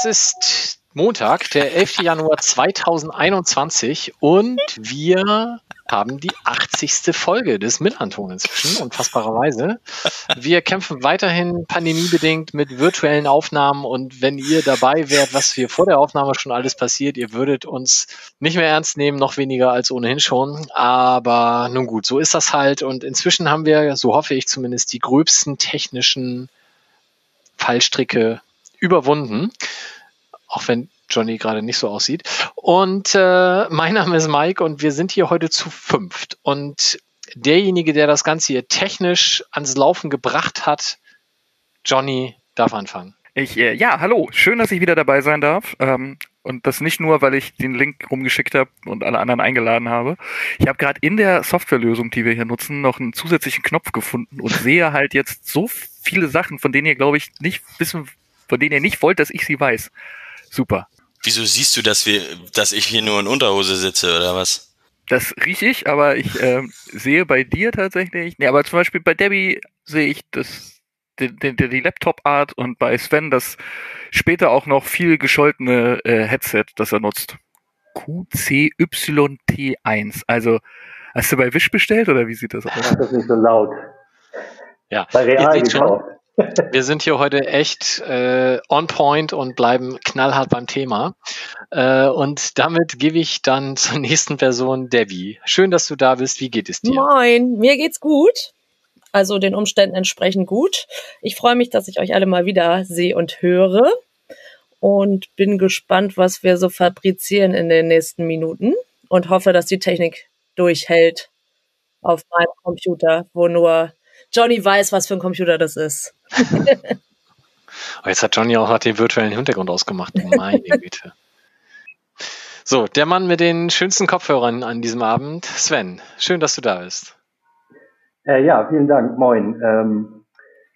es ist Montag, der 11. Januar 2021 und wir haben die 80. Folge des Millanton inzwischen, unfassbarerweise. Wir kämpfen weiterhin pandemiebedingt mit virtuellen Aufnahmen und wenn ihr dabei wärt, was hier vor der Aufnahme schon alles passiert, ihr würdet uns nicht mehr ernst nehmen, noch weniger als ohnehin schon. Aber nun gut, so ist das halt und inzwischen haben wir, so hoffe ich zumindest, die gröbsten technischen Fallstricke überwunden. Auch wenn Johnny gerade nicht so aussieht. Und äh, mein Name ist Mike und wir sind hier heute zu fünft. Und derjenige, der das Ganze hier technisch ans Laufen gebracht hat, Johnny, darf anfangen. Ich, äh, ja, hallo, schön, dass ich wieder dabei sein darf. Ähm, und das nicht nur, weil ich den Link rumgeschickt habe und alle anderen eingeladen habe. Ich habe gerade in der Softwarelösung, die wir hier nutzen, noch einen zusätzlichen Knopf gefunden und sehe halt jetzt so viele Sachen, von denen ihr, glaube ich, nicht wissen, von denen ihr nicht wollt, dass ich sie weiß. Super. Wieso siehst du, dass wir, dass ich hier nur in Unterhose sitze oder was? Das rieche ich, aber ich äh, sehe bei dir tatsächlich. Nee, aber zum Beispiel bei Debbie sehe ich das, die, die, die Laptop-Art und bei Sven das später auch noch viel gescholtene äh, Headset, das er nutzt. QCYT1. Also, hast du bei Wish bestellt oder wie sieht das aus? Das ist nicht so laut. Ja, bei Real gekauft. Wir sind hier heute echt äh, on point und bleiben knallhart beim Thema. Äh, und damit gebe ich dann zur nächsten Person, Debbie. Schön, dass du da bist. Wie geht es dir? Moin, mir geht's gut. Also den Umständen entsprechend gut. Ich freue mich, dass ich euch alle mal wieder sehe und höre. Und bin gespannt, was wir so fabrizieren in den nächsten Minuten. Und hoffe, dass die Technik durchhält auf meinem Computer, wo nur Johnny weiß, was für ein Computer das ist. Oh, jetzt hat Johnny auch den virtuellen Hintergrund ausgemacht. Meine Güte. So, der Mann mit den schönsten Kopfhörern an diesem Abend, Sven. Schön, dass du da bist. Äh, ja, vielen Dank. Moin. Ähm,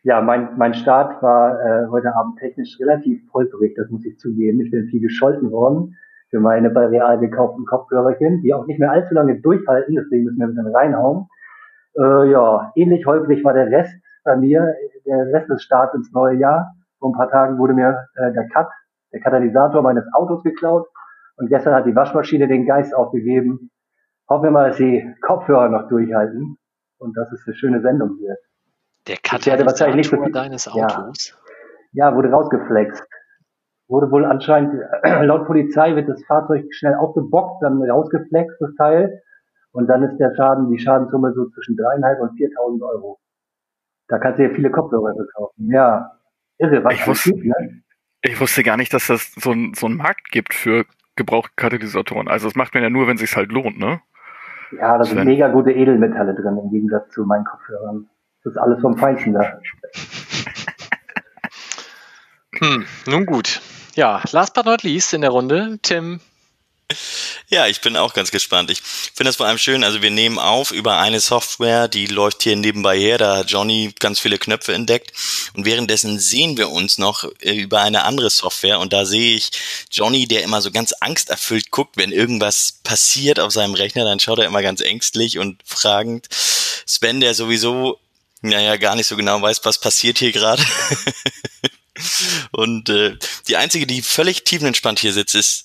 ja, mein, mein Start war äh, heute Abend technisch relativ holprig, das muss ich zugeben. Ich bin viel gescholten worden für meine bei Real gekauften Kopfhörerchen, die auch nicht mehr allzu lange durchhalten, deswegen müssen wir ein bisschen reinhauen. Äh, ja, ähnlich holprig war der Rest bei mir, der Rest des Starts ins neue Jahr. Vor ein paar Tagen wurde mir äh, der Cut, der Katalysator meines Autos geklaut und gestern hat die Waschmaschine den Geist aufgegeben. Hoffen wir mal, dass die Kopfhörer noch durchhalten und dass es eine schöne Sendung wird. Der Katalysator nicht so viel, deines Autos? Ja, ja, wurde rausgeflext. Wurde wohl anscheinend, laut Polizei wird das Fahrzeug schnell aufgebockt, dann rausgeflext, das Teil. Und dann ist der Schaden, die Schadenssumme so zwischen dreieinhalb und 4.000 Euro. Da kannst du ja viele Kopfhörer kaufen. Ja, irre, was ich wusste, gibt, ne? ich wusste gar nicht, dass das so, ein, so einen Markt gibt für gebrauchte Katalysatoren. Also das macht man ja nur, wenn es sich halt lohnt, ne? Ja, da sind mega gute Edelmetalle drin im Gegensatz zu meinen Kopfhörern. Das ist alles vom Feinsten da. hm, nun gut. Ja, last but not least in der Runde, Tim, ja, ich bin auch ganz gespannt. Ich finde das vor allem schön. Also wir nehmen auf über eine Software, die läuft hier nebenbei her. Da hat Johnny ganz viele Knöpfe entdeckt. Und währenddessen sehen wir uns noch äh, über eine andere Software. Und da sehe ich Johnny, der immer so ganz angsterfüllt guckt, wenn irgendwas passiert auf seinem Rechner. Dann schaut er immer ganz ängstlich und fragend. Sven, der sowieso, naja, gar nicht so genau weiß, was passiert hier gerade. und äh, die einzige, die völlig tiefenentspannt hier sitzt, ist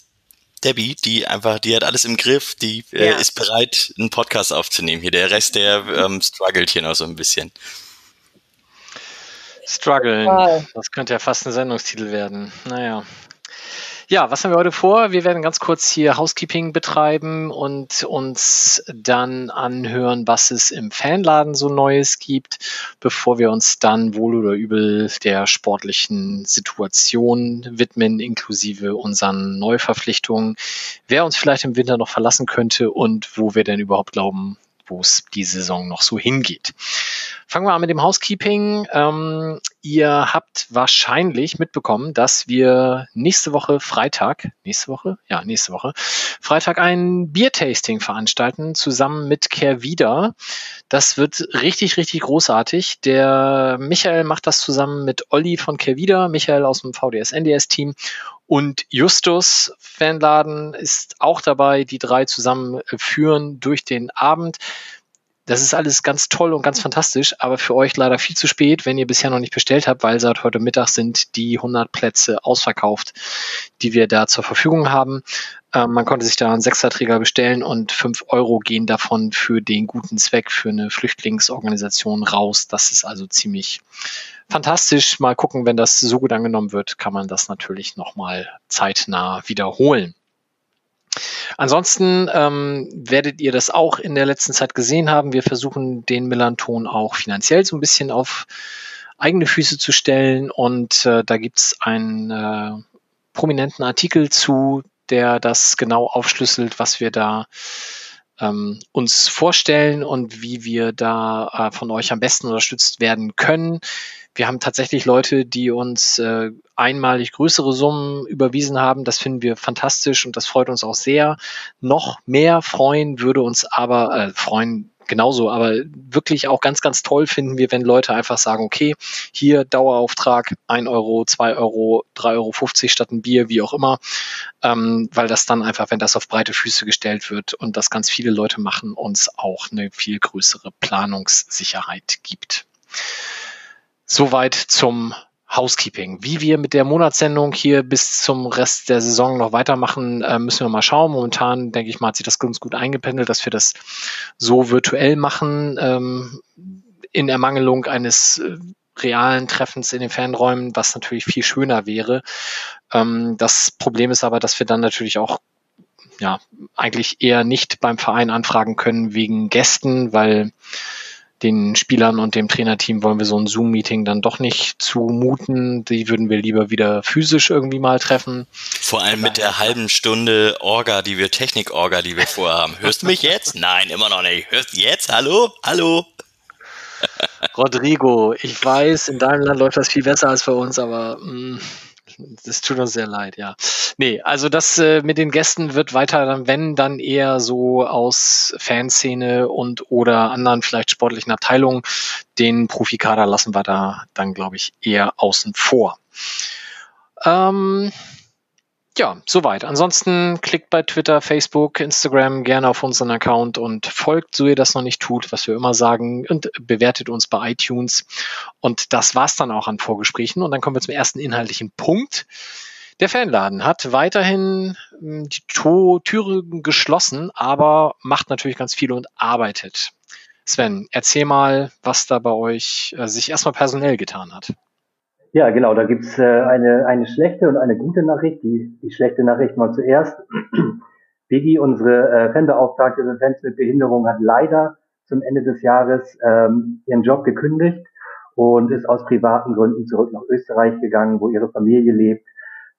Debbie, die einfach, die hat alles im Griff, die äh, ja. ist bereit, einen Podcast aufzunehmen hier. Der Rest, der ähm, struggelt hier noch so ein bisschen. Struggeln. Das könnte ja fast ein Sendungstitel werden. Naja. Ja, was haben wir heute vor? Wir werden ganz kurz hier Housekeeping betreiben und uns dann anhören, was es im Fanladen so Neues gibt, bevor wir uns dann wohl oder übel der sportlichen Situation widmen, inklusive unseren Neuverpflichtungen, wer uns vielleicht im Winter noch verlassen könnte und wo wir denn überhaupt glauben, wo es die Saison noch so hingeht. Fangen wir an mit dem Housekeeping. Ähm, ihr habt wahrscheinlich mitbekommen, dass wir nächste Woche Freitag, nächste Woche? Ja, nächste Woche, Freitag ein Biertasting veranstalten, zusammen mit Kehrwieder. Das wird richtig, richtig großartig. Der Michael macht das zusammen mit Olli von Kehrwieder, Michael aus dem VDS-NDS-Team Und Justus Fanladen ist auch dabei. Die drei zusammen äh, führen durch den Abend. Das ist alles ganz toll und ganz fantastisch, aber für euch leider viel zu spät, wenn ihr bisher noch nicht bestellt habt, weil seit heute Mittag sind die 100 Plätze ausverkauft, die wir da zur Verfügung haben. Ähm, man konnte sich da einen Sechserträger bestellen und fünf Euro gehen davon für den guten Zweck, für eine Flüchtlingsorganisation raus. Das ist also ziemlich fantastisch. Mal gucken, wenn das so gut angenommen wird, kann man das natürlich nochmal zeitnah wiederholen. Ansonsten ähm, werdet ihr das auch in der letzten Zeit gesehen haben. Wir versuchen den Millanton auch finanziell so ein bisschen auf eigene Füße zu stellen und äh, da gibt's einen äh, prominenten Artikel zu, der das genau aufschlüsselt, was wir da ähm, uns vorstellen und wie wir da äh, von euch am besten unterstützt werden können. Wir haben tatsächlich Leute, die uns äh, einmalig größere Summen überwiesen haben. Das finden wir fantastisch und das freut uns auch sehr. Noch mehr freuen würde uns aber, äh, freuen genauso, aber wirklich auch ganz, ganz toll finden wir, wenn Leute einfach sagen, okay, hier Dauerauftrag, ein Euro, zwei Euro, drei Euro fünfzig statt ein Bier, wie auch immer, ähm, weil das dann einfach, wenn das auf breite Füße gestellt wird und das ganz viele Leute machen, uns auch eine viel größere Planungssicherheit gibt. Soweit zum Housekeeping. Wie wir mit der Monatssendung hier bis zum Rest der Saison noch weitermachen, äh, müssen wir mal schauen. Momentan, denke ich mal, hat sich das ganz gut eingependelt, dass wir das so virtuell machen, ähm, in Ermangelung eines äh, realen Treffens in den Fanräumen, was natürlich viel schöner wäre. Ähm, das Problem ist aber, dass wir dann natürlich auch ja, eigentlich eher nicht beim Verein anfragen können wegen Gästen, weil den Spielern und dem Trainerteam wollen wir so ein Zoom-Meeting dann doch nicht zumuten. Die würden wir lieber wieder physisch irgendwie mal treffen. Vor allem mit der halben Stunde Orga, die wir, Technik-Orga, die wir vorhaben. Hörst du mich jetzt? Nein, immer noch nicht. Hörst du jetzt? Hallo? Hallo? Rodrigo, ich weiß, in deinem Land läuft das viel besser als bei uns, aber mh, mm, das tut uns sehr leid, ja. Nee, also das äh, mit den Gästen wird weiter dann, wenn, dann eher so aus Fanszene und oder anderen vielleicht sportlichen Abteilungen. Den Profikader lassen wir da dann, glaube ich, eher außen vor. Ähm, ja, soweit. Ansonsten klickt bei Twitter, Facebook, Instagram gerne auf unseren Account und folgt, so ihr das noch nicht tut, was wir immer sagen, und bewertet uns bei iTunes. Und das war's dann auch an Vorgesprächen. Und dann kommen wir zum ersten inhaltlichen Punkt. Der Fanladen hat weiterhin hm, die Türen geschlossen, aber macht natürlich ganz viel und arbeitet. Sven, erzähl mal, was da bei euch äh, sich erstmal personell getan hat. Ja, genau, da gibt's äh, eine, eine schlechte und eine gute Nachricht. Die, die schlechte Nachricht mal zuerst. Biggie, unsere äh, Fanbeauftragte für Fans mit Behinderung, hat leider zum Ende des Jahres ähm, ihren Job gekündigt und ist aus privaten Gründen zurück nach Österreich gegangen, wo ihre Familie lebt.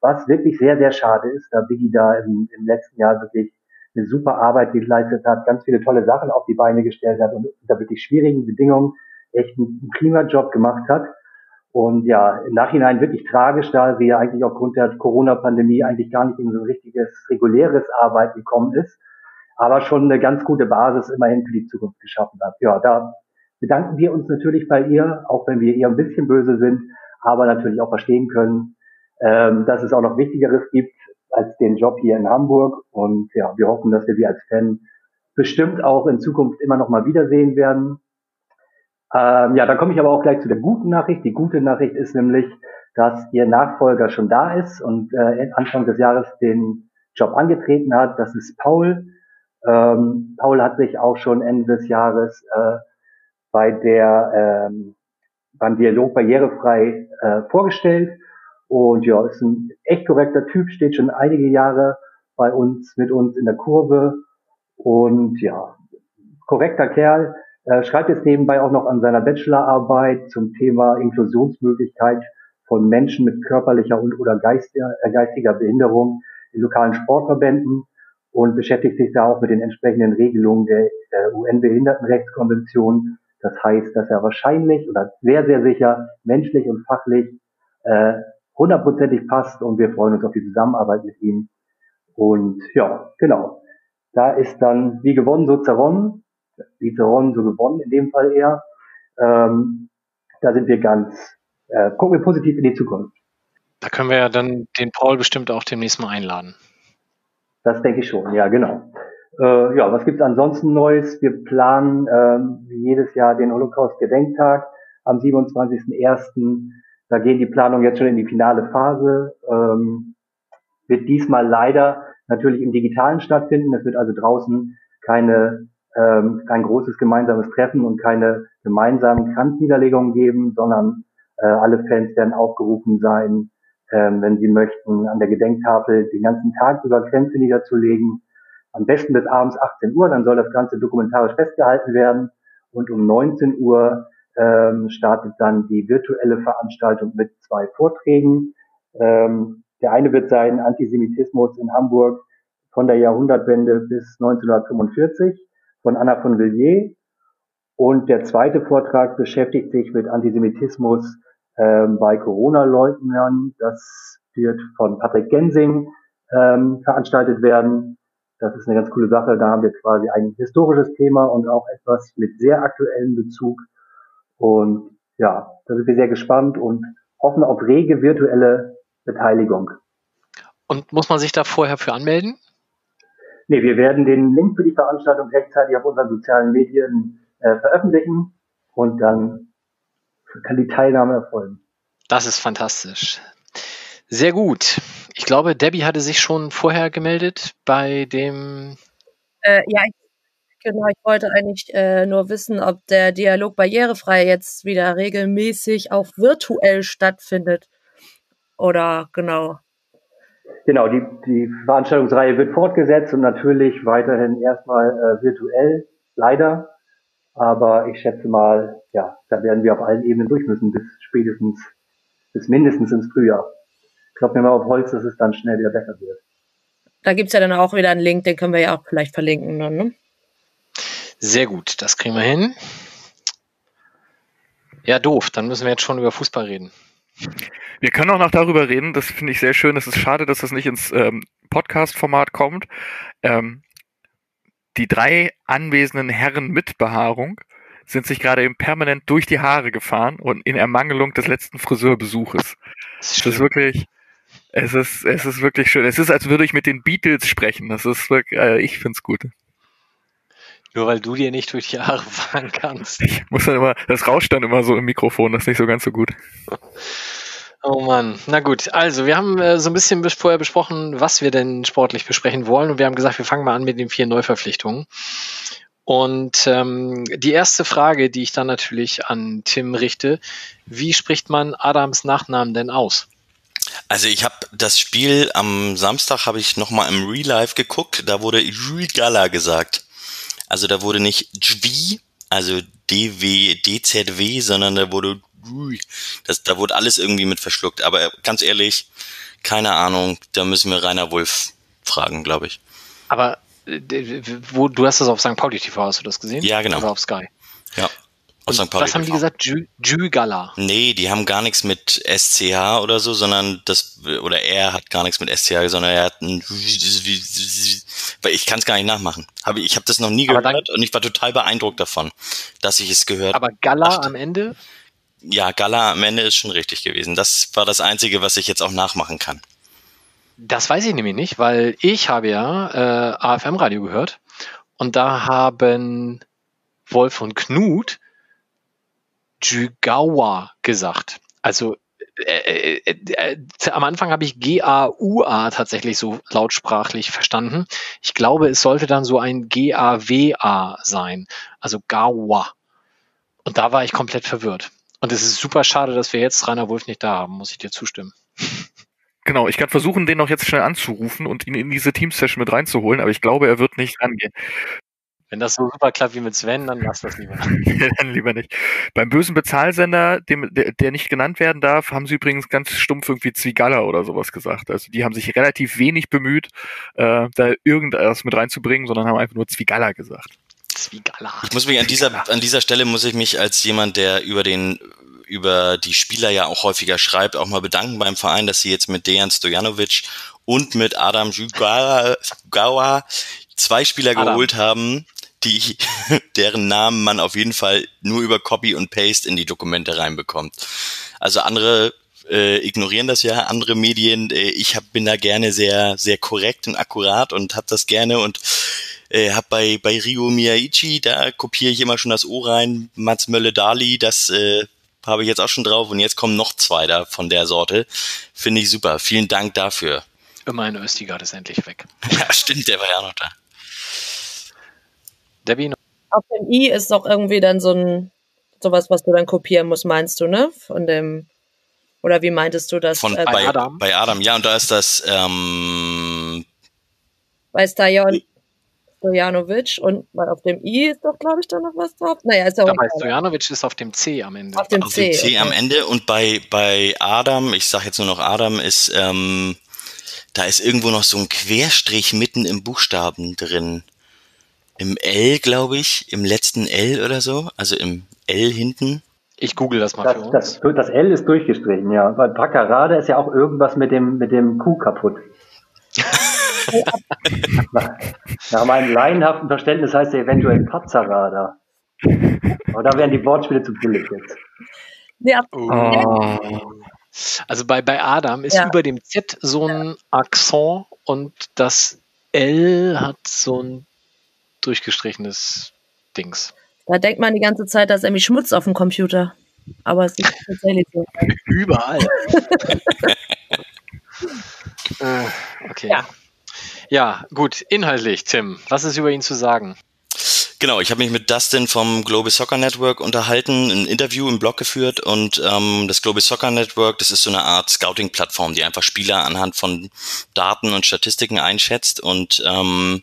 Was wirklich sehr, sehr schade ist, da Biggie da im, im letzten Jahr wirklich eine super Arbeit geleistet hat, ganz viele tolle Sachen auf die Beine gestellt hat und unter wirklich schwierigen Bedingungen echt einen, einen Klimajob gemacht hat. Und ja, im Nachhinein wirklich tragisch, da sie ja eigentlich aufgrund der Corona-Pandemie eigentlich gar nicht in so ein richtiges, reguläres Arbeit gekommen ist, aber schon eine ganz gute Basis immerhin für die Zukunft geschaffen hat. Ja, da bedanken wir uns natürlich bei ihr, auch wenn wir ihr ein bisschen böse sind, aber natürlich auch verstehen können, ähm, dass es auch noch Wichtigeres gibt als den Job hier in Hamburg. Und ja, wir hoffen, dass wir sie als Fan bestimmt auch in Zukunft immer noch mal wiedersehen werden. Ähm, ja, dann komme ich aber auch gleich zu der guten Nachricht. Die gute Nachricht ist nämlich, dass ihr Nachfolger schon da ist und äh, Anfang des Jahres den Job angetreten hat. Das ist Paul. Ähm, Paul hat sich auch schon Ende des Jahres äh, bei der ähm, beim Dialog barrierefrei äh, vorgestellt und ja, ist ein echt korrekter Typ, steht schon einige Jahre bei uns mit uns in der Kurve und ja, korrekter Kerl. Er schreibt jetzt nebenbei auch noch an seiner Bachelorarbeit zum Thema Inklusionsmöglichkeit von Menschen mit körperlicher und oder geistiger, äh, geistiger Behinderung in lokalen Sportverbänden und beschäftigt sich da auch mit den entsprechenden Regelungen der, der UN-Behindertenrechtskonvention. Das heißt, dass er wahrscheinlich oder sehr, sehr sicher menschlich und fachlich äh, hundertprozentig passt und wir freuen uns auf die Zusammenarbeit mit ihm. Und ja, genau. Da ist dann wie gewonnen, so zerronnen Litauen so gewonnen, in dem Fall eher. Ähm, da sind wir ganz, äh, gucken wir positiv in die Zukunft. Da können wir ja dann den Paul bestimmt auch demnächst mal einladen. Das denke ich schon, ja, genau. Äh, ja, was gibt's ansonsten Neues? Wir planen wie jedes Jahr den Holocaust-Gedenktag am 27.01. Da gehen die Planungen jetzt schon in die finale Phase. Ähm, wird diesmal leider natürlich im Digitalen stattfinden. Es wird also draußen keine, ähm, kein großes gemeinsames Treffen und keine gemeinsamen Kranzniederlegungen geben, sondern äh, alle Fans werden aufgerufen sein, ähm, wenn sie möchten, an der Gedenktafel den ganzen Tag über Grenze niederzulegen. Am besten bis abends 18 Uhr, dann soll das Ganze dokumentarisch festgehalten werden. Und um 19 Uhr ähm, startet dann die virtuelle Veranstaltung mit zwei Vorträgen. Ähm, der eine wird sein Antisemitismus in Hamburg von der Jahrhundertwende bis 1945 von Anna von Villiers. Und der zweite Vortrag beschäftigt sich mit Antisemitismus ähm, bei Corona-Leugnern. Das wird von Patrick Gensing ähm, veranstaltet werden. Das ist eine ganz coole Sache. Da haben wir quasi ein historisches Thema und auch etwas mit sehr aktuellem Bezug. Und ja, da sind wir sehr gespannt und hoffen auf rege virtuelle Beteiligung. Und muss man sich da vorher für anmelden? Nee, wir werden den Link für die Veranstaltung rechtzeitig auf unseren sozialen Medien äh, veröffentlichen und dann kann die Teilnahme erfolgen. Das ist fantastisch. Sehr gut. Ich glaube, Debbie hatte sich schon vorher gemeldet bei dem. Äh, ja, genau. Ich wollte eigentlich äh, nur wissen, ob der Dialog barrierefrei jetzt wieder regelmäßig auch virtuell stattfindet. Oder genau. Genau, die, die Veranstaltungsreihe wird fortgesetzt und natürlich weiterhin erstmal äh, virtuell, leider. Aber ich schätze mal, ja, da werden wir auf allen Ebenen durch müssen, bis spätestens, bis mindestens ins Frühjahr. Klopfen wir mal auf Holz, dass es dann schnell wieder besser wird. Da gibt's ja dann auch wieder einen Link, den können wir ja auch vielleicht verlinken dann, ne? Sehr gut, das kriegen wir hin. Ja, doof, dann müssen wir jetzt schon über Fußball reden. Wir können auch noch darüber reden, das finde ich sehr schön. Es ist schade, dass das nicht ins ähm, Podcast-Format kommt. Ähm, die drei anwesenden Herren mit Behaarung sind sich gerade eben permanent durch die Haare gefahren und in Ermangelung des letzten Friseurbesuches. Das ist, das ist wirklich, es ist, es ist wirklich schön. Es ist, als würde ich mit den Beatles sprechen. Das ist wirklich, äh, ich find's gut. Nur weil du dir nicht durch die Haare fahren kannst. Ich muss dann immer, das rauscht dann immer so im Mikrofon, das ist nicht so ganz so gut. Oh Mann, na gut. Also, wir haben äh, so ein bisschen bis vorher besprochen, was wir denn sportlich besprechen wollen. Und wir haben gesagt, wir fangen mal an mit den vier Neuverpflichtungen. Und ähm, die erste Frage, die ich dann natürlich an Tim richte, wie spricht man Adams Nachnamen denn aus? Also ich habe das Spiel am Samstag habe ich noch mal im Real Life geguckt, da wurde Gala gesagt. Also da wurde nicht Jvi, also DW, DZW, sondern da wurde das, da wurde alles irgendwie mit verschluckt. Aber ganz ehrlich, keine Ahnung, da müssen wir Rainer Wolf fragen, glaube ich. Aber äh, wo, du hast das auf St. Pauli TV, hast du das gesehen? Ja, genau. Oder auf Sky? Ja. Auf St. Pauli was haben die gesagt? Jü-Gala? Nee, die haben gar nichts mit SCH oder so, sondern das, oder er hat gar nichts mit SCH, sondern er hat ein, weil ich kann es gar nicht nachmachen. ich habe das noch nie gehört dann, und ich war total beeindruckt davon, dass ich es gehört habe. Aber Gala am Ende? ja, Gala am Ende ist schon richtig gewesen. Das war das Einzige, was ich jetzt auch nachmachen kann. Das weiß ich nämlich nicht, weil ich habe ja äh, AFM-Radio gehört und da haben Wolf und Knut Jugawa gesagt. Also äh, äh, äh, am Anfang habe ich G-A-U-A tatsächlich so lautsprachlich verstanden. Ich glaube, es sollte dann so ein G-A-W-A sein, also Gawa. Und da war ich komplett verwirrt. Und es ist super schade, dass wir jetzt Rainer Wolf nicht da haben, muss ich dir zustimmen. Genau, ich kann versuchen, den noch jetzt schnell anzurufen und ihn in diese Teams-Session mit reinzuholen, aber ich glaube, er wird nicht rangehen. Wenn das so super klappt wie mit Sven, dann lass das lieber. dann lieber nicht. Beim bösen Bezahlsender, dem, der, der, nicht genannt werden darf, haben sie übrigens ganz stumpf irgendwie Zwigalla oder sowas gesagt. Also die haben sich relativ wenig bemüht, äh, da irgendwas mit reinzubringen, sondern haben einfach nur Zwigalla gesagt. Zwigala. Ich muss mich an dieser, an dieser Stelle muss ich mich als jemand, der über den über die Spieler ja auch häufiger schreibt, auch mal bedanken beim Verein, dass sie jetzt mit Dejan Stojanovic und mit Adam Jugawa zwei Spieler Adam. geholt haben, die, deren Namen man auf jeden Fall nur über Copy und Paste in die Dokumente reinbekommt. Also andere äh, ignorieren das ja andere Medien. Äh, ich hab, bin da gerne sehr, sehr korrekt und akkurat und hab das gerne und äh, hab bei, bei Rio Miyaichi, da kopiere ich immer schon das O rein, Mats Mölle Dali, das äh, habe ich jetzt auch schon drauf und jetzt kommen noch zwei da von der Sorte. Finde ich super. Vielen Dank dafür. Immerhin Östigard ist endlich weg. Ja, stimmt, der war ja noch da. Debbie, Auf dem i ist doch irgendwie dann so ein sowas, was du dann kopieren musst, meinst du, ne? Von dem oder wie meintest du das? Von, äh, bei, Adam? Bei Adam, ja, und da ist das, ähm, bei Stojan, Stojanovic und weil auf dem i ist doch, glaube ich, da noch was drauf. Naja, ist ja auch egal. Stojanovic ist auf dem C am Ende. Auf dem auf C. dem C am okay. Ende und bei, bei Adam, ich sage jetzt nur noch Adam, ist, ähm, da ist irgendwo noch so ein Querstrich mitten im Buchstaben drin. Im L, glaube ich, im letzten L oder so, also im L hinten. Ich google das mal Das, für uns. das, das L ist durchgestrichen, ja. Bei Packerade ist ja auch irgendwas mit dem, mit dem Kuh kaputt. nach, nach meinem laienhaften Verständnis heißt er eventuell Pazzarada. Aber da wären die Wortspiele zu billig jetzt. Nee, auf, Oh. Also bei, bei Adam ist Ja. über dem Z so ein Akzent und das L hat so ein durchgestrichenes Dings. da denkt man die ganze Zeit, da ist irgendwie Schmutz auf dem Computer. Aber es ist tatsächlich so. Überall. äh, okay. Ja. ja, gut. Inhaltlich, Tim, was ist über ihn zu sagen? Genau, ich habe mich mit Dustin vom Global Soccer Network unterhalten, ein Interview im Blog geführt und ähm, das Global Soccer Network, das ist so eine Art Scouting-Plattform, die einfach Spieler anhand von Daten und Statistiken einschätzt und ähm,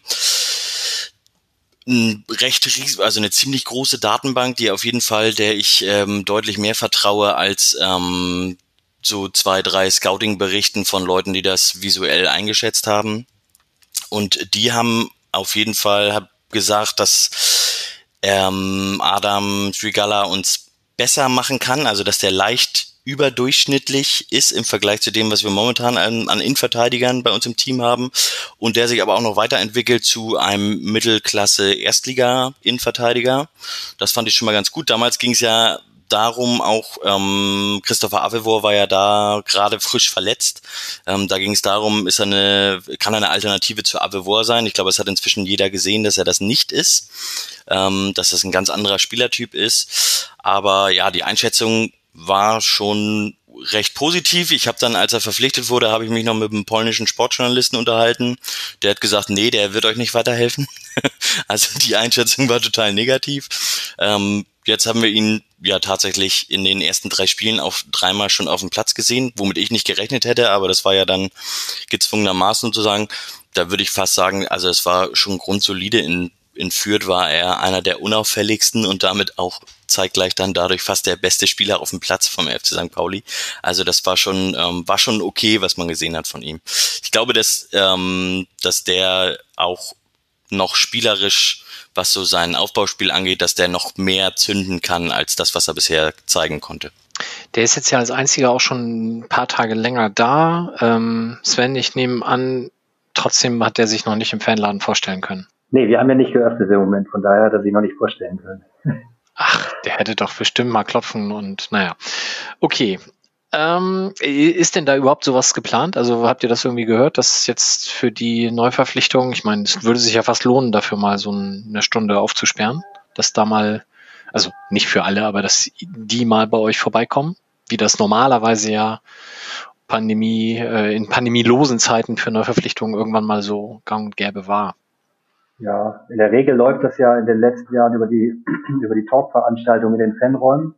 ein recht also eine ziemlich große Datenbank, die auf jeden Fall, der ich ähm, deutlich mehr vertraue als ähm, so zwei, drei Scouting-Berichten von Leuten, die das visuell eingeschätzt haben. Und die haben auf jeden Fall hab gesagt, dass ähm, Adam Trigala uns besser machen kann, also dass der leicht überdurchschnittlich ist im Vergleich zu dem, was wir momentan an, an Innenverteidigern bei uns im Team haben und der sich aber auch noch weiterentwickelt zu einem Mittelklasse Erstliga-Innenverteidiger. Das fand ich schon mal ganz gut. Damals ging es ja darum auch, ähm, Christopher Avevor war ja da gerade frisch verletzt. Ähm, da ging es darum, ist er eine, kann er eine Alternative zu Avevor sein? Ich glaube, es hat inzwischen jeder gesehen, dass er das nicht ist, ähm, dass das ein ganz anderer Spielertyp ist. Aber ja, die Einschätzung war schon recht positiv. Ich habe dann, als er verpflichtet wurde, habe ich mich noch mit einem polnischen Sportjournalisten unterhalten. Der hat gesagt, nee, der wird euch nicht weiterhelfen. also die Einschätzung war total negativ. Ähm, jetzt haben wir ihn ja tatsächlich in den ersten drei Spielen auf dreimal schon auf dem Platz gesehen, womit ich nicht gerechnet hätte, aber das war ja dann gezwungenermaßen sozusagen. Da würde ich fast sagen, also es war schon grundsolide. In, in Fürth war er einer der unauffälligsten und damit auch zeitgleich dann dadurch fast der beste Spieler auf dem Platz vom FC St. Pauli. Also das war schon ähm, war schon okay, was man gesehen hat von ihm. Ich glaube, dass ähm, dass der auch noch spielerisch, was so sein Aufbauspiel angeht, dass der noch mehr zünden kann als das, was er bisher zeigen konnte. Der ist jetzt ja als einziger auch schon ein paar Tage länger da. Ähm, Sven, ich nehme an, trotzdem hat der sich noch nicht im Fanladen vorstellen können. Nee, wir haben ja nicht geöffnet im Moment, von daher hat er sich noch nicht vorstellen können. Ach, der hätte doch bestimmt mal klopfen und naja. Okay. Ähm, ist denn da überhaupt sowas geplant? Also habt ihr das irgendwie gehört, dass jetzt für die Neuverpflichtung, ich meine, es würde sich ja fast lohnen, dafür mal so eine Stunde aufzusperren, dass da mal, also nicht für alle, aber dass die mal bei euch vorbeikommen, wie das normalerweise ja Pandemie, äh, in pandemielosen Zeiten für Neuverpflichtungen irgendwann mal so gang und gäbe war. Ja, in der Regel läuft das ja in den letzten Jahren über die, über die Talkveranstaltungen in den Fanräumen,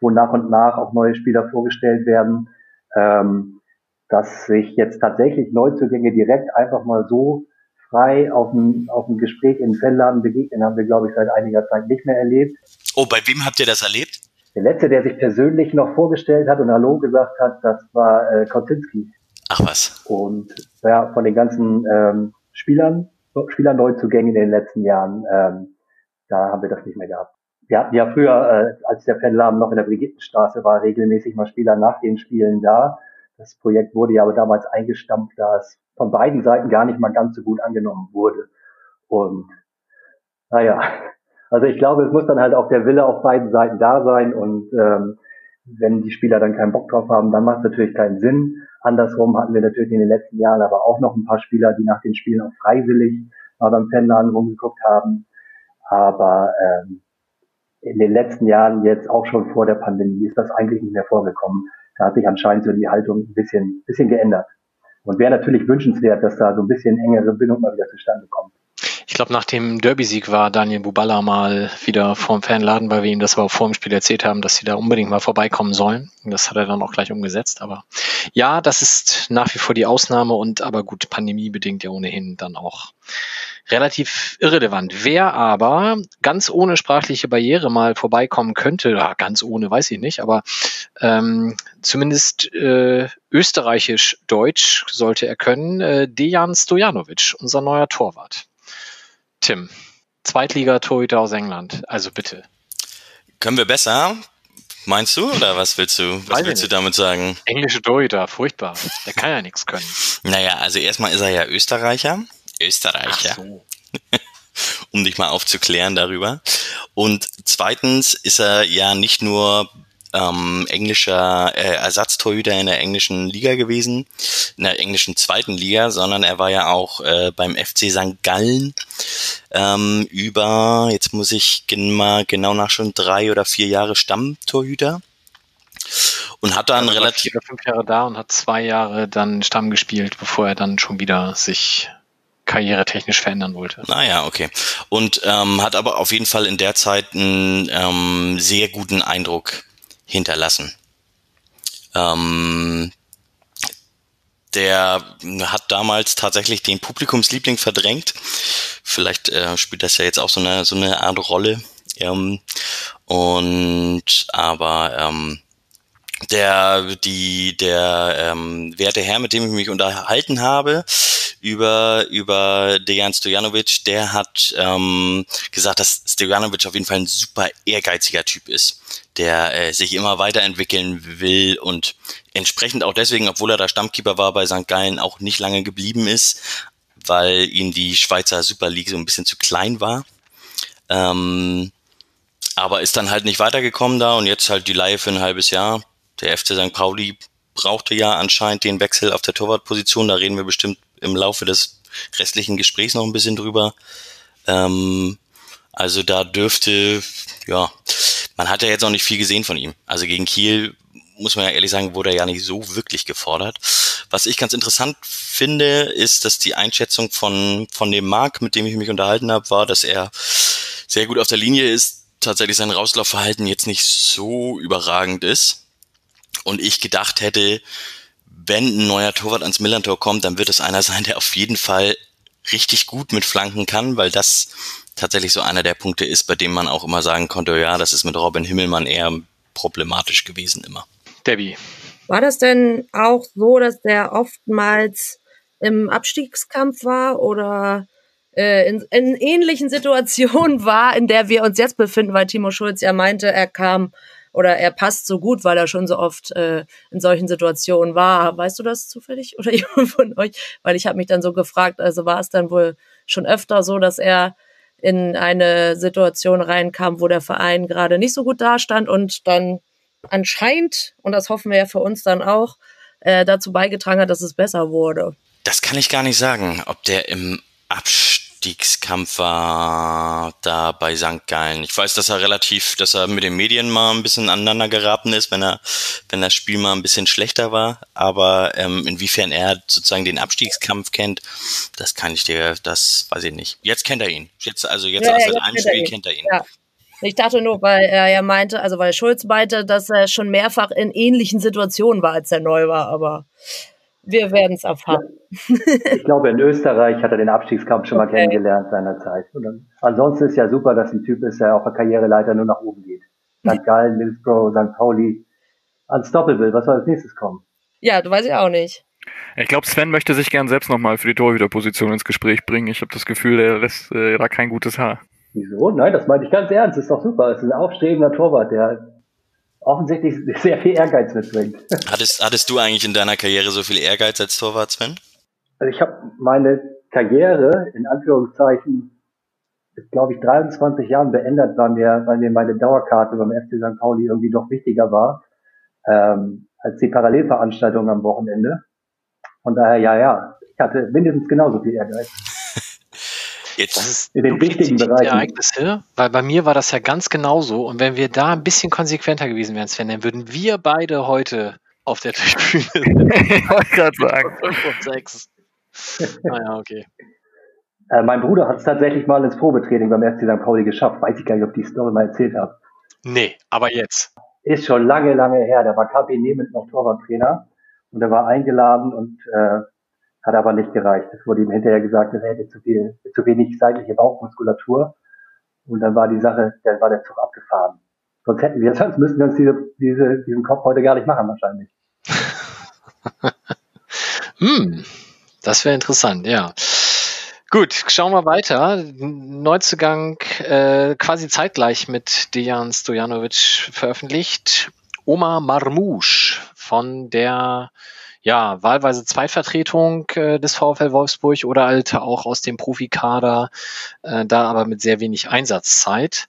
wo nach und nach auch neue Spieler vorgestellt werden. Ähm, dass sich jetzt tatsächlich Neuzugänge direkt einfach mal so frei auf ein, auf ein Gespräch in den Fanladen begegnen, haben wir, glaube ich, seit einiger Zeit nicht mehr erlebt. Oh, bei wem habt ihr das erlebt? Der letzte, der sich persönlich noch vorgestellt hat und Hallo gesagt hat, das war äh, Kocinski. Ach was. Und ja, von den ganzen ähm, Spielern, Spielerneuzugängen in den letzten Jahren, ähm, da haben wir das nicht mehr gehabt. Wir hatten ja früher, äh, als der Fanladen noch in der Brigittenstraße war, regelmäßig mal Spieler nach den Spielen da. Das Projekt wurde ja aber damals eingestampft, da es von beiden Seiten gar nicht mal ganz so gut angenommen wurde. Und naja, also ich glaube, es muss dann halt auch der Wille auf beiden Seiten da sein und ähm, wenn die Spieler dann keinen Bock drauf haben, dann macht es natürlich keinen Sinn. Andersrum hatten wir natürlich in den letzten Jahren aber auch noch ein paar Spieler, die nach den Spielen auch freiwillig mal beim Fanladen rumgeguckt haben. Aber ähm, in den letzten Jahren, jetzt auch schon vor der Pandemie, ist das eigentlich nicht mehr vorgekommen. Da hat sich anscheinend so die Haltung ein bisschen, bisschen geändert. Und wäre natürlich wünschenswert, dass da so ein bisschen engere Bindung mal wieder zustande kommt. Ich glaube, nach dem Derby-Sieg war Daniel Buballa mal wieder vorm Fanladen, weil wir ihm das aber vor dem Spiel erzählt haben, dass sie da unbedingt mal vorbeikommen sollen. Das hat er dann auch gleich umgesetzt. Aber ja, das ist nach wie vor die Ausnahme und aber gut, pandemiebedingt ja ohnehin dann auch relativ irrelevant. Wer aber ganz ohne sprachliche Barriere mal vorbeikommen könnte, ja, ganz ohne weiß ich nicht, aber ähm, zumindest äh, österreichisch-deutsch sollte er können, äh, Dejan Stojanovic, unser neuer Torwart. Tim, Zweitliga-Torhüter aus England, also bitte. Können wir besser? Meinst du oder was willst du? Was Weiß willst du damit sagen? Englische Torhüter, furchtbar. Der kann ja nichts können. Naja, also erstmal ist er ja Österreicher. Österreicher. so. um dich mal aufzuklären darüber. Und zweitens ist er ja nicht nur ähm, englischer äh, Ersatztorhüter in der englischen Liga gewesen, in der englischen zweiten Liga, sondern er war ja auch äh, beim FC St. Gallen ähm, über, jetzt muss ich mal genau nachschauen, drei oder vier Jahre Stammtorhüter und hat dann Er war relativ vier oder fünf Jahre da und hat zwei Jahre dann Stamm gespielt, bevor er dann schon wieder sich karrieretechnisch verändern wollte. Naja, okay. Und ähm, hat aber auf jeden Fall in der Zeit einen ähm, sehr guten Eindruck hinterlassen. Ähm, der hat damals tatsächlich den Publikumsliebling verdrängt. Vielleicht äh, spielt das ja jetzt auch so eine so eine Art Rolle. Ähm, und aber ähm, der die der ähm, werte Herr, mit dem ich mich unterhalten habe über über Dejan Stojanovic, der hat ähm, gesagt, dass Stojanovic auf jeden Fall ein super ehrgeiziger Typ ist, der äh, sich immer weiterentwickeln will und entsprechend auch deswegen, obwohl er da Stammkeeper war bei St. Gallen, auch nicht lange geblieben ist, weil ihm die Schweizer Super League so ein bisschen zu klein war. Ähm, aber ist dann halt nicht weitergekommen da und jetzt halt die Leihe für ein halbes Jahr. Der FC St. Pauli brauchte ja anscheinend den Wechsel auf der Torwartposition. Da reden wir bestimmt im Laufe des restlichen Gesprächs noch ein bisschen drüber. Ähm, also da dürfte, ja, man hat ja jetzt noch nicht viel gesehen von ihm. Also gegen Kiel, muss man ja ehrlich sagen, wurde er ja nicht so wirklich gefordert. Was ich ganz interessant finde, ist, dass die Einschätzung von, von dem Marc, mit dem ich mich unterhalten habe, war, dass er sehr gut auf der Linie ist, tatsächlich sein Rauslaufverhalten jetzt nicht so überragend ist. Und ich gedacht hätte, wenn ein neuer Torwart ans Millantor kommt, dann wird es einer sein, der auf jeden Fall richtig gut mit Flanken kann, weil das tatsächlich so einer der Punkte ist, bei dem man auch immer sagen konnte, ja, das ist mit Robin Himmelmann eher problematisch gewesen immer. Debbie, War das denn auch so, dass der oftmals im Abstiegskampf war oder äh, in, in ähnlichen Situationen war, in der wir uns jetzt befinden, weil Timo Schulz ja meinte, er kam oder er passt so gut, weil er schon so oft äh, in solchen Situationen war. Weißt du das zufällig oder jemand von euch? Weil ich habe mich dann so gefragt, also war es dann wohl schon öfter so, dass er in eine Situation reinkam, wo der Verein gerade nicht so gut dastand und dann anscheinend, und das hoffen wir ja für uns dann auch, äh, dazu beigetragen hat, dass es besser wurde. Das kann ich gar nicht sagen, ob der im Abstiegskampf war da bei St. Gallen. Ich weiß, dass er relativ, dass er mit den Medien mal ein bisschen aneinander geraten ist, wenn er, wenn das Spiel mal ein bisschen schlechter war. Aber ähm, inwiefern er sozusagen den Abstiegskampf kennt, das kann ich dir, das weiß ich nicht. Jetzt kennt er ihn. Jetzt, also jetzt Ja, aus ja, jetzt einem Spiel kennt er ihn. Ja. Ich dachte nur, weil er ja meinte, also weil Schulz meinte, dass er schon mehrfach in ähnlichen Situationen war, als er neu war, aber wir werden es erfahren. Ich glaube, in Österreich hat er den Abstiegskampf schon mal Okay. kennengelernt seinerzeit. Und dann, ansonsten ist ja super, dass ein Typ ist, der auf der Karriereleiter nur nach oben geht. St. Gallen, Middlesbrough, St. Pauli. Unstoppable. Was soll als nächstes kommen? Ja, du weißt ja auch nicht. Ich glaube, Sven möchte sich gern selbst nochmal für die Torhüterposition ins Gespräch bringen. Ich habe das Gefühl, der lässt äh, da kein gutes Haar. Wieso? Nein, das meinte ich ganz ernst. Das ist doch super. Es ist ein aufstrebender Torwart, der offensichtlich sehr viel Ehrgeiz mitbringt. Hattest, hattest du eigentlich in deiner Karriere so viel Ehrgeiz als Torwart, Sven? Also ich habe meine Karriere in Anführungszeichen mit, glaube ich, 23 Jahren beendet, weil mir, weil mir meine Dauerkarte beim FC St. Pauli irgendwie doch wichtiger war. ähm, als die Parallelveranstaltung am Wochenende. Von daher, ja, ja, ich hatte mindestens genauso viel Ehrgeiz. Jetzt, Das ist In den wichtigen Bereichen. Ereignisse, weil bei mir war das ja ganz genauso. Und wenn wir da ein bisschen konsequenter gewesen wären, Sven, dann würden wir beide heute auf der Tribüne sitzen. ich wollte gerade sagen. Fünf und sechs. Naja, okay. Äh, mein Bruder hat es tatsächlich mal ins Probetraining beim FC St. Pauli geschafft. Weiß ich gar nicht, ob ich die Story mal erzählt habe. Nee, aber jetzt. Ist schon lange, lange her. Da war KP Nemeth noch Torwarttrainer und er war eingeladen und äh, hat aber nicht gereicht. Es wurde ihm hinterher gesagt, er hätte zu viel, zu wenig seitliche Bauchmuskulatur. Und dann war die Sache, dann war der Zug abgefahren. Sonst hätten wir, sonst müssten wir uns diese, diese, diesen Kopf heute gar nicht machen wahrscheinlich. Hm, das wäre interessant, ja. Gut, schauen wir weiter. Neuzugang äh, quasi zeitgleich mit Dejan Stojanovic veröffentlicht. Omar Marmouche von der ja, wahlweise Zweitvertretung äh, des VfL Wolfsburg oder halt auch aus dem Profikader, äh, da aber mit sehr wenig Einsatzzeit.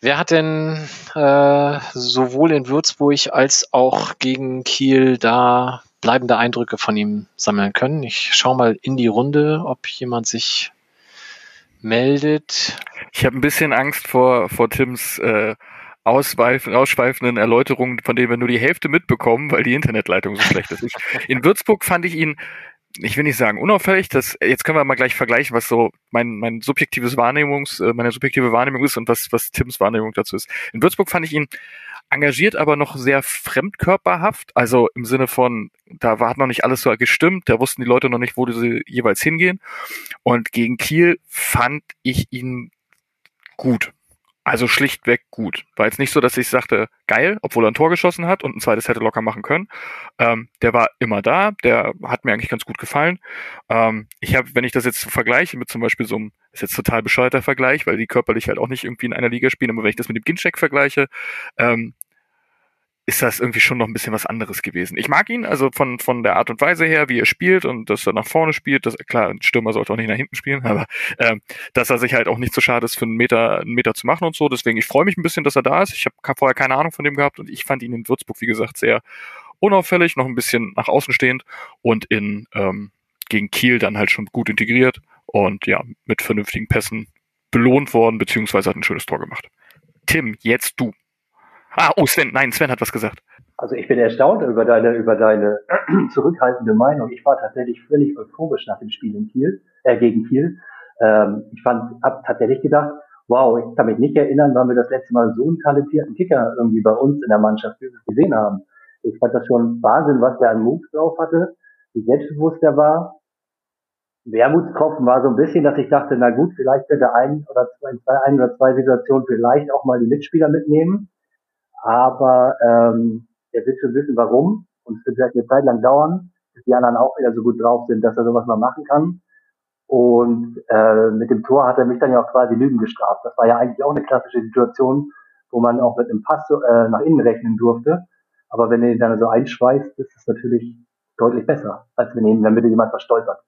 Wer hat denn äh, sowohl in Würzburg als auch gegen Kiel da bleibende Eindrücke von ihm sammeln können? Ich schaue mal in die Runde, ob jemand sich meldet. Ich habe ein bisschen Angst vor, vor Tims äh, ausschweifenden Erläuterungen, von denen wir nur die Hälfte mitbekommen, weil die Internetleitung so schlecht ist. In Würzburg fand ich ihn, ich will nicht sagen unauffällig, das, jetzt können wir mal gleich vergleichen, was so mein, mein subjektives Wahrnehmungs, äh, meine subjektive Wahrnehmung ist und was, was Tims Wahrnehmung dazu ist. In Würzburg fand ich ihn engagiert, aber noch sehr fremdkörperhaft, also im Sinne von, da war noch nicht alles so gestimmt, da wussten die Leute noch nicht, wo sie jeweils hingehen. Und gegen Kiel fand ich ihn gut. Also schlichtweg gut. War jetzt nicht so, dass ich sagte, geil, obwohl er ein Tor geschossen hat und ein zweites hätte locker machen können. Ähm, der war immer da, der hat mir eigentlich ganz gut gefallen. Ähm, ich habe, wenn ich das jetzt vergleiche mit zum Beispiel so einem, ist jetzt total bescheuerter Vergleich, weil die körperlich halt auch nicht irgendwie in einer Liga spielen, aber wenn ich das mit dem Ginczek vergleiche, ähm, ist das irgendwie schon noch ein bisschen was anderes gewesen. Ich mag ihn, also von, von der Art und Weise her, wie er spielt und dass er nach vorne spielt, das, klar, ein Stürmer sollte auch nicht nach hinten spielen, aber ähm, dass er sich halt auch nicht so schade ist, für einen Meter, einen Meter zu machen und so. Deswegen, ich freue mich ein bisschen, dass er da ist. Ich habe vorher keine Ahnung von dem gehabt und ich fand ihn in Würzburg, wie gesagt, sehr unauffällig, noch ein bisschen nach außen stehend und in ähm, gegen Kiel dann halt schon gut integriert und ja, mit vernünftigen Pässen belohnt worden, beziehungsweise hat ein schönes Tor gemacht. Tim, jetzt du. Ah, oh, Sven, nein, Sven hat was gesagt. Also ich bin erstaunt über deine, über deine zurückhaltende Meinung. Ich war tatsächlich völlig euphorisch nach dem Spiel in Kiel, äh, gegen Kiel. Ähm, ich fand, hab tatsächlich gedacht, wow, ich kann mich nicht erinnern, wann wir das letzte Mal so einen talentierten Kicker irgendwie bei uns in der Mannschaft gesehen haben. Ich fand das schon Wahnsinn, was der an Moves drauf hatte, wie selbstbewusst er war. Wermutstropfen war so ein bisschen, dass ich dachte, na gut, vielleicht wird er ein oder zwei, ein oder zwei Situationen vielleicht auch mal die Mitspieler mitnehmen. Aber ähm, er wird schon wissen, warum. Und es wird vielleicht eine Zeit lang dauern, bis die anderen auch wieder so gut drauf sind, dass er sowas mal machen kann. Und äh, mit dem Tor hat er mich dann ja auch quasi Lügen gestraft. Das war ja eigentlich auch eine klassische Situation, wo man auch mit einem Pass äh, nach innen rechnen durfte. Aber wenn er ihn dann so einschweißt, ist es natürlich deutlich besser, als wenn ihn Mitte jemand verstolpert.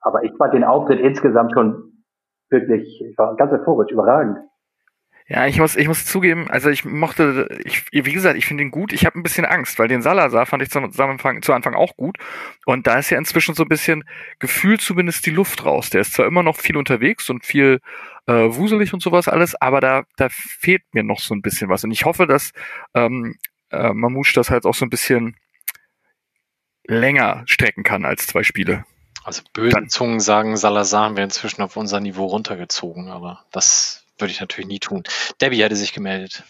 Aber ich fand den Auftritt insgesamt schon wirklich, ich war ganz euphorisch, überragend. Ja, ich muss, ich muss zugeben, also ich mochte, ich, wie gesagt, ich finde ihn gut. Ich habe ein bisschen Angst, weil den Salazar fand ich zu, Anfang, zu Anfang auch gut. Und da ist ja inzwischen so ein bisschen gefühlt zumindest die Luft raus. Der ist zwar immer noch viel unterwegs und viel äh, wuselig und sowas alles, aber da, da fehlt mir noch so ein bisschen was. Und ich hoffe, dass ähm, äh, Mamouche das halt auch so ein bisschen länger strecken kann als zwei Spiele. Also böse Zungen sagen, Salazar haben wir inzwischen auf unser Niveau runtergezogen, aber das würde ich natürlich nie tun. Debbie hatte sich gemeldet.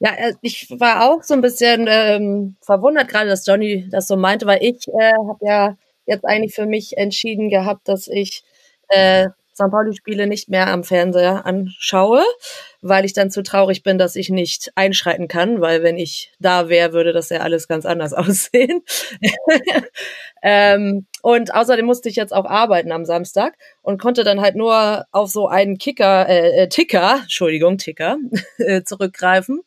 Ja, äh, ich war auch so ein bisschen ähm, verwundert, gerade dass Johnny das so meinte, weil ich äh, habe ja jetzt eigentlich für mich entschieden gehabt, dass ich äh, St. Pauli-Spiele nicht mehr am Fernseher anschaue, weil ich dann zu traurig bin, dass ich nicht einschreiten kann, weil wenn ich da wäre, würde das ja alles ganz anders aussehen. ähm, und außerdem musste ich jetzt auch arbeiten am Samstag und konnte dann halt nur auf so einen Kicker, äh, Ticker, Entschuldigung, Ticker, zurückgreifen.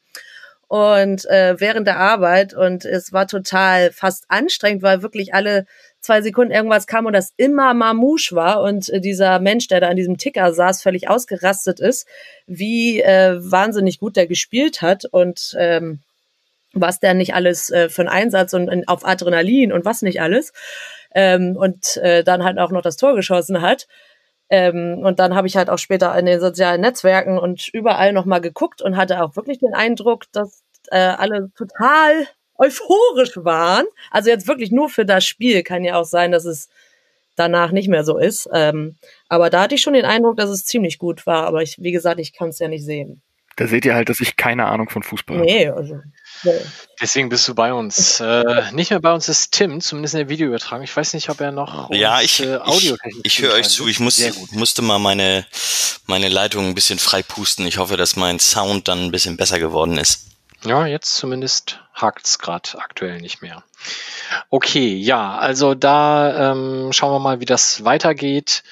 Und äh, während der Arbeit und es war total fast anstrengend, weil wirklich alle zwei Sekunden irgendwas kam und das immer Mamouche war und äh, dieser Mensch, der da an diesem Ticker saß, völlig ausgerastet ist, wie äh, wahnsinnig gut der gespielt hat und ähm, was der nicht alles äh, für einen Einsatz und, und auf Adrenalin und was nicht alles. Ähm, und äh, dann halt auch noch das Tor geschossen hat. Ähm, und dann habe ich halt auch später in den sozialen Netzwerken und überall nochmal geguckt und hatte auch wirklich den Eindruck, dass äh, alle total euphorisch waren. Also jetzt wirklich nur für das Spiel kann ja auch sein, dass es danach nicht mehr so ist. Ähm, aber da hatte ich schon den Eindruck, dass es ziemlich gut war. Aber ich, wie gesagt, ich kann es ja nicht sehen. Da seht ihr halt, dass ich keine Ahnung von Fußball habe. Nee, also. Nee. Deswegen bist du bei uns. Äh, nicht mehr bei uns ist Tim, zumindest in der Videoübertragung. Ich weiß nicht, ob er noch ja, ich, äh, Audio Ich, ich höre euch zu. Ich muss, musste mal meine, meine Leitung ein bisschen frei pusten. Ich hoffe, dass mein Sound dann ein bisschen besser geworden ist. Ja, jetzt zumindest hakt es gerade aktuell nicht mehr. Okay, ja, also da ähm, schauen wir mal, wie das weitergeht.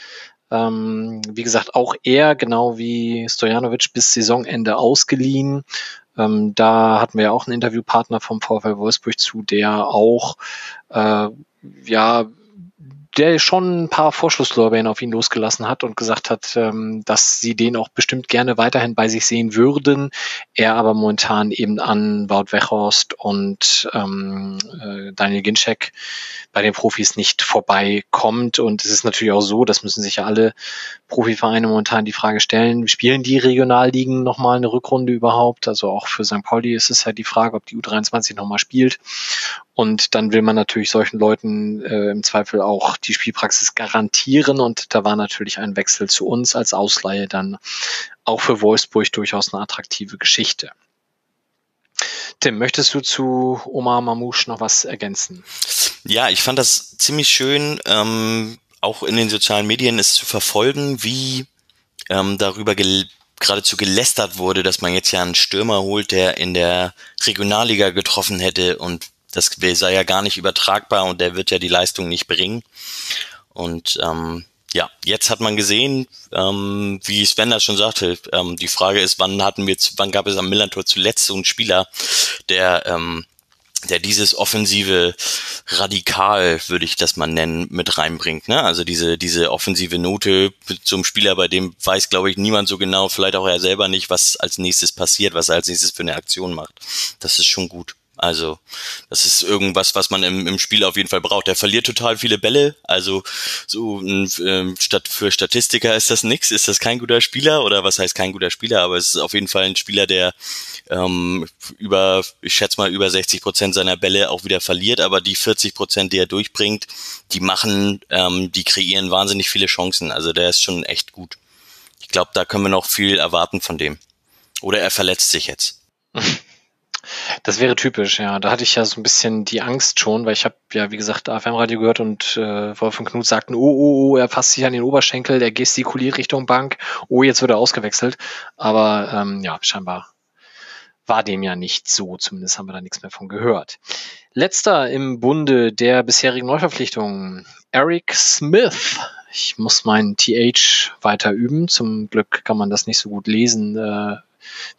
Ähm, wie gesagt, auch er, genau wie Stojanovic, bis Saisonende ausgeliehen. Ähm, da hatten wir ja auch einen Interviewpartner vom VfL Wolfsburg zu, der auch äh, ja der schon ein paar Vorschusslorbeeren auf ihn losgelassen hat und gesagt hat, ähm, dass sie den auch bestimmt gerne weiterhin bei sich sehen würden. Er aber momentan eben an Wout Wechhorst und ähm, äh, Daniel Ginczek bei den Profis nicht vorbeikommt. Und es ist natürlich auch so, das müssen sich ja alle Profivereine momentan die Frage stellen, spielen die Regionalligen nochmal eine Rückrunde überhaupt? Also auch für St. Pauli ist es halt die Frage, ob die U23 nochmal spielt. Und dann will man natürlich solchen Leuten äh, im Zweifel auch die Spielpraxis garantieren. Und da war natürlich ein Wechsel zu uns als Ausleihe dann auch für Wolfsburg durchaus eine attraktive Geschichte. Tim, möchtest du zu Omar Mamouche noch was ergänzen? Ja, ich fand das ziemlich schön, ähm, auch in den sozialen Medien es zu verfolgen, wie ähm, darüber gel geradezu gelästert wurde, dass man jetzt ja einen Stürmer holt, der in der Regionalliga getroffen hätte und das sei ja gar nicht übertragbar und der wird ja die Leistung nicht bringen. Und ähm, ja, jetzt hat man gesehen, ähm, wie Sven das schon sagte, ähm, die Frage ist, wann hatten wir, wann gab es am Millantor zuletzt so einen Spieler, der ähm, der dieses offensive Radikal, würde ich das mal nennen, mit reinbringt. Ne? Also diese, diese offensive Note zum Spieler, bei dem weiß, glaube ich, niemand so genau, vielleicht auch er selber nicht, was als nächstes passiert, was er als nächstes für eine Aktion macht. Das ist schon gut. Also, das ist irgendwas, was man im, im Spiel auf jeden Fall braucht. Der verliert total viele Bälle. Also, so ähm, statt für Statistiker ist das nix. Ist das kein guter Spieler? Oder was heißt kein guter Spieler? Aber es ist auf jeden Fall ein Spieler, der ähm, über, ich schätze mal, über 60 Prozent seiner Bälle auch wieder verliert. Aber die 40 Prozent, die er durchbringt, die machen, ähm, die kreieren wahnsinnig viele Chancen. Also, der ist schon echt gut. Ich glaube, da können wir noch viel erwarten von dem. Oder er verletzt sich jetzt. Das wäre typisch, ja. Da hatte ich ja so ein bisschen die Angst schon, weil ich habe ja, wie gesagt, AFM-Radio gehört und äh, Wolf und Knut sagten, oh, oh, oh, er fasst sich an den Oberschenkel, er gestikuliert Richtung Bank, oh, jetzt wird er ausgewechselt. Aber ähm, ja, scheinbar war dem ja nicht so, zumindest haben wir da nichts mehr von gehört. Letzter im Bunde der bisherigen Neuverpflichtungen, Eric Smith. Ich muss meinen TH weiter üben. Zum Glück kann man das nicht so gut lesen, äh,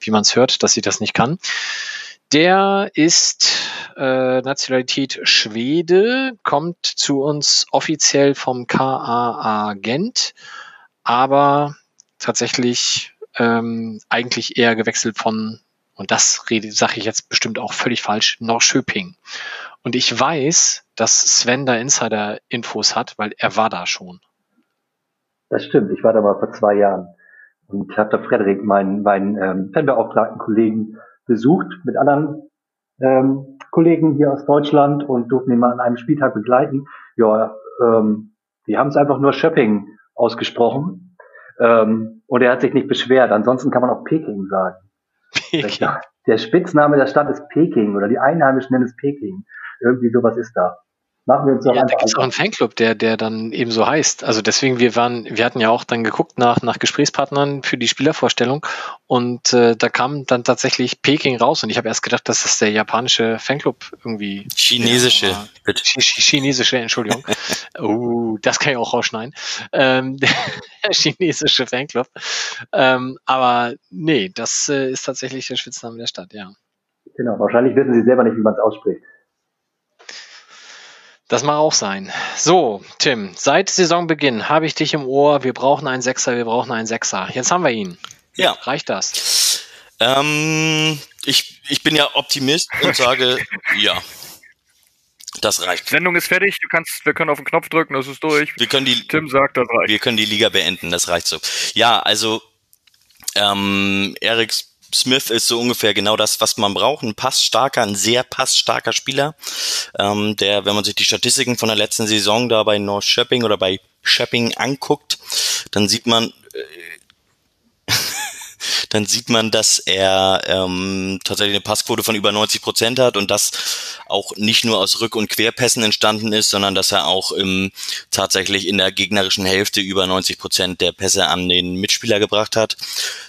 wie man es hört, dass sie das nicht kann. Der ist äh, Nationalität Schwede, kommt zu uns offiziell vom KAA Gent, aber tatsächlich ähm, eigentlich eher gewechselt von, und das sage ich jetzt bestimmt auch völlig falsch, Norrköping. Und ich weiß, dass Sven da Insider-Infos hat, weil er war da schon. Das stimmt, ich war da mal vor zwei Jahren und habe da Frederik, meinen, meinen ähm, Fanbeauftragten Kollegen, besucht mit anderen ähm, Kollegen hier aus Deutschland und durften ihn mal an einem Spieltag begleiten. Ja, ähm, die haben es einfach nur Shopping ausgesprochen. Ähm, und er hat sich nicht beschwert. Ansonsten kann man auch Peking sagen. Peking. Der Spitzname der Stadt ist Peking oder die Einheimischen nennen es Peking. Irgendwie sowas ist da. Machen wir uns doch ja, einfach. Da gibt es auch einen Fanclub, der, der dann eben so heißt. Also deswegen, wir waren, wir hatten ja auch dann geguckt nach, nach Gesprächspartnern für die Spielervorstellung und äh, da kam dann tatsächlich Peking raus und ich habe erst gedacht, dass das der japanische Fanclub irgendwie. Chinesische, ja, bitte. Chinesische, Entschuldigung. oh, das kann ich auch rausschneiden. Ähm, der chinesische Fanclub. Ähm, aber nee, das äh, ist tatsächlich der Spitzname der Stadt, ja. Genau, wahrscheinlich wissen sie selber nicht, wie man es ausspricht. Das mag auch sein. So, Tim, seit Saisonbeginn habe ich dich im Ohr. Wir brauchen einen Sechser, wir brauchen einen Sechser. Jetzt haben wir ihn. Ja. Reicht das? Ähm, ich ich bin ja Optimist und sage, ja. Das reicht. Sendung ist fertig, du kannst, wir können auf den Knopf drücken, das ist durch. Wir können die, Tim sagt, das reicht. wir können die Liga beenden, das reicht so. Ja, also ähm, Eric Smith ist so ungefähr genau das, was man braucht. Ein passstarker, ein sehr passstarker Spieler, ähm, der, wenn man sich die Statistiken von der letzten Saison da bei North Shopping oder bei Shopping anguckt, dann sieht man, äh, dann sieht man, dass er ähm, tatsächlich eine Passquote von über 90 Prozent hat und das auch nicht nur aus Rück- und Querpässen entstanden ist, sondern dass er auch ähm, tatsächlich in der gegnerischen Hälfte über 90 Prozent der Pässe an den Mitspieler gebracht hat.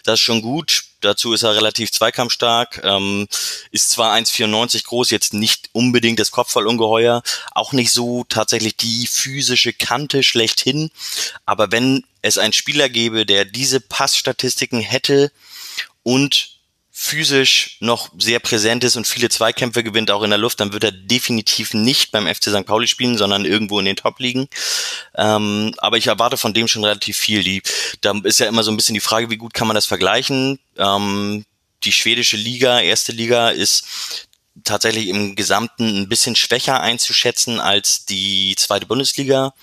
Das ist schon gut. Dazu ist er relativ zweikampfstark, ähm, ist zwar 1,94 groß, jetzt nicht unbedingt das Kopfballungeheuer, auch nicht so tatsächlich die physische Kante schlechthin, aber wenn es einen Spieler gäbe, der diese Passstatistiken hätte und physisch noch sehr präsent ist und viele Zweikämpfe gewinnt, auch in der Luft, dann wird er definitiv nicht beim FC St. Pauli spielen, sondern irgendwo in den Top liegen. Ähm, aber ich erwarte von dem schon relativ viel. Die, da ist ja immer so ein bisschen die Frage, wie gut kann man das vergleichen? Ähm, die schwedische Liga, erste Liga, ist tatsächlich im Gesamten ein bisschen schwächer einzuschätzen als die zweite Bundesliga.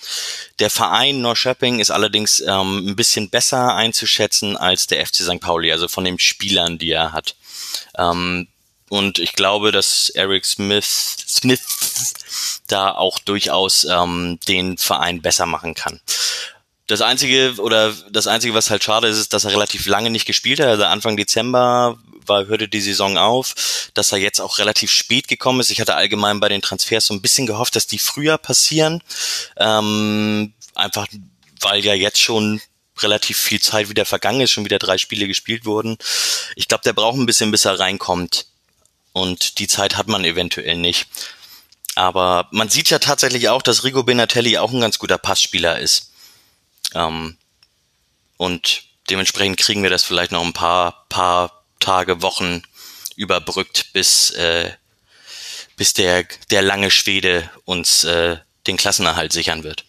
Der Verein Norrköping ist allerdings ähm, ein bisschen besser einzuschätzen als der FC St. Pauli, also von den Spielern, die er hat. Ähm, und ich glaube, dass Eric Smith, Smith da auch durchaus ähm, den Verein besser machen kann. Das einzige oder das einzige, was halt schade ist, ist, dass er relativ lange nicht gespielt hat. Also Anfang Dezember war, hörte die Saison auf, dass er jetzt auch relativ spät gekommen ist. Ich hatte allgemein bei den Transfers so ein bisschen gehofft, dass die früher passieren. Ähm, einfach weil ja jetzt schon relativ viel Zeit wieder vergangen ist, schon wieder drei Spiele gespielt wurden. Ich glaube, der braucht ein bisschen, bis er reinkommt. Und die Zeit hat man eventuell nicht. Aber man sieht ja tatsächlich auch, dass Rigo Benatelli auch ein ganz guter Passspieler ist. Ähm, und dementsprechend kriegen wir das vielleicht noch ein paar, paar Tage, Wochen überbrückt, bis, äh, bis der, der lange Schwede uns äh, den Klassenerhalt sichern wird.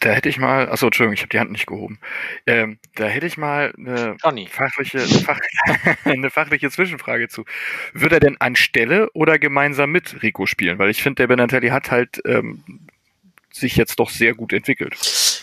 Da hätte ich mal, achso, Entschuldigung, ich habe die Hand nicht gehoben. Ähm, da hätte ich mal eine Johnny. fachliche, eine, Fach, eine fachliche Zwischenfrage zu. Würde er denn anstelle oder gemeinsam mit Rico spielen? Weil ich finde, der Benatelli hat halt ähm, sich jetzt doch sehr gut entwickelt.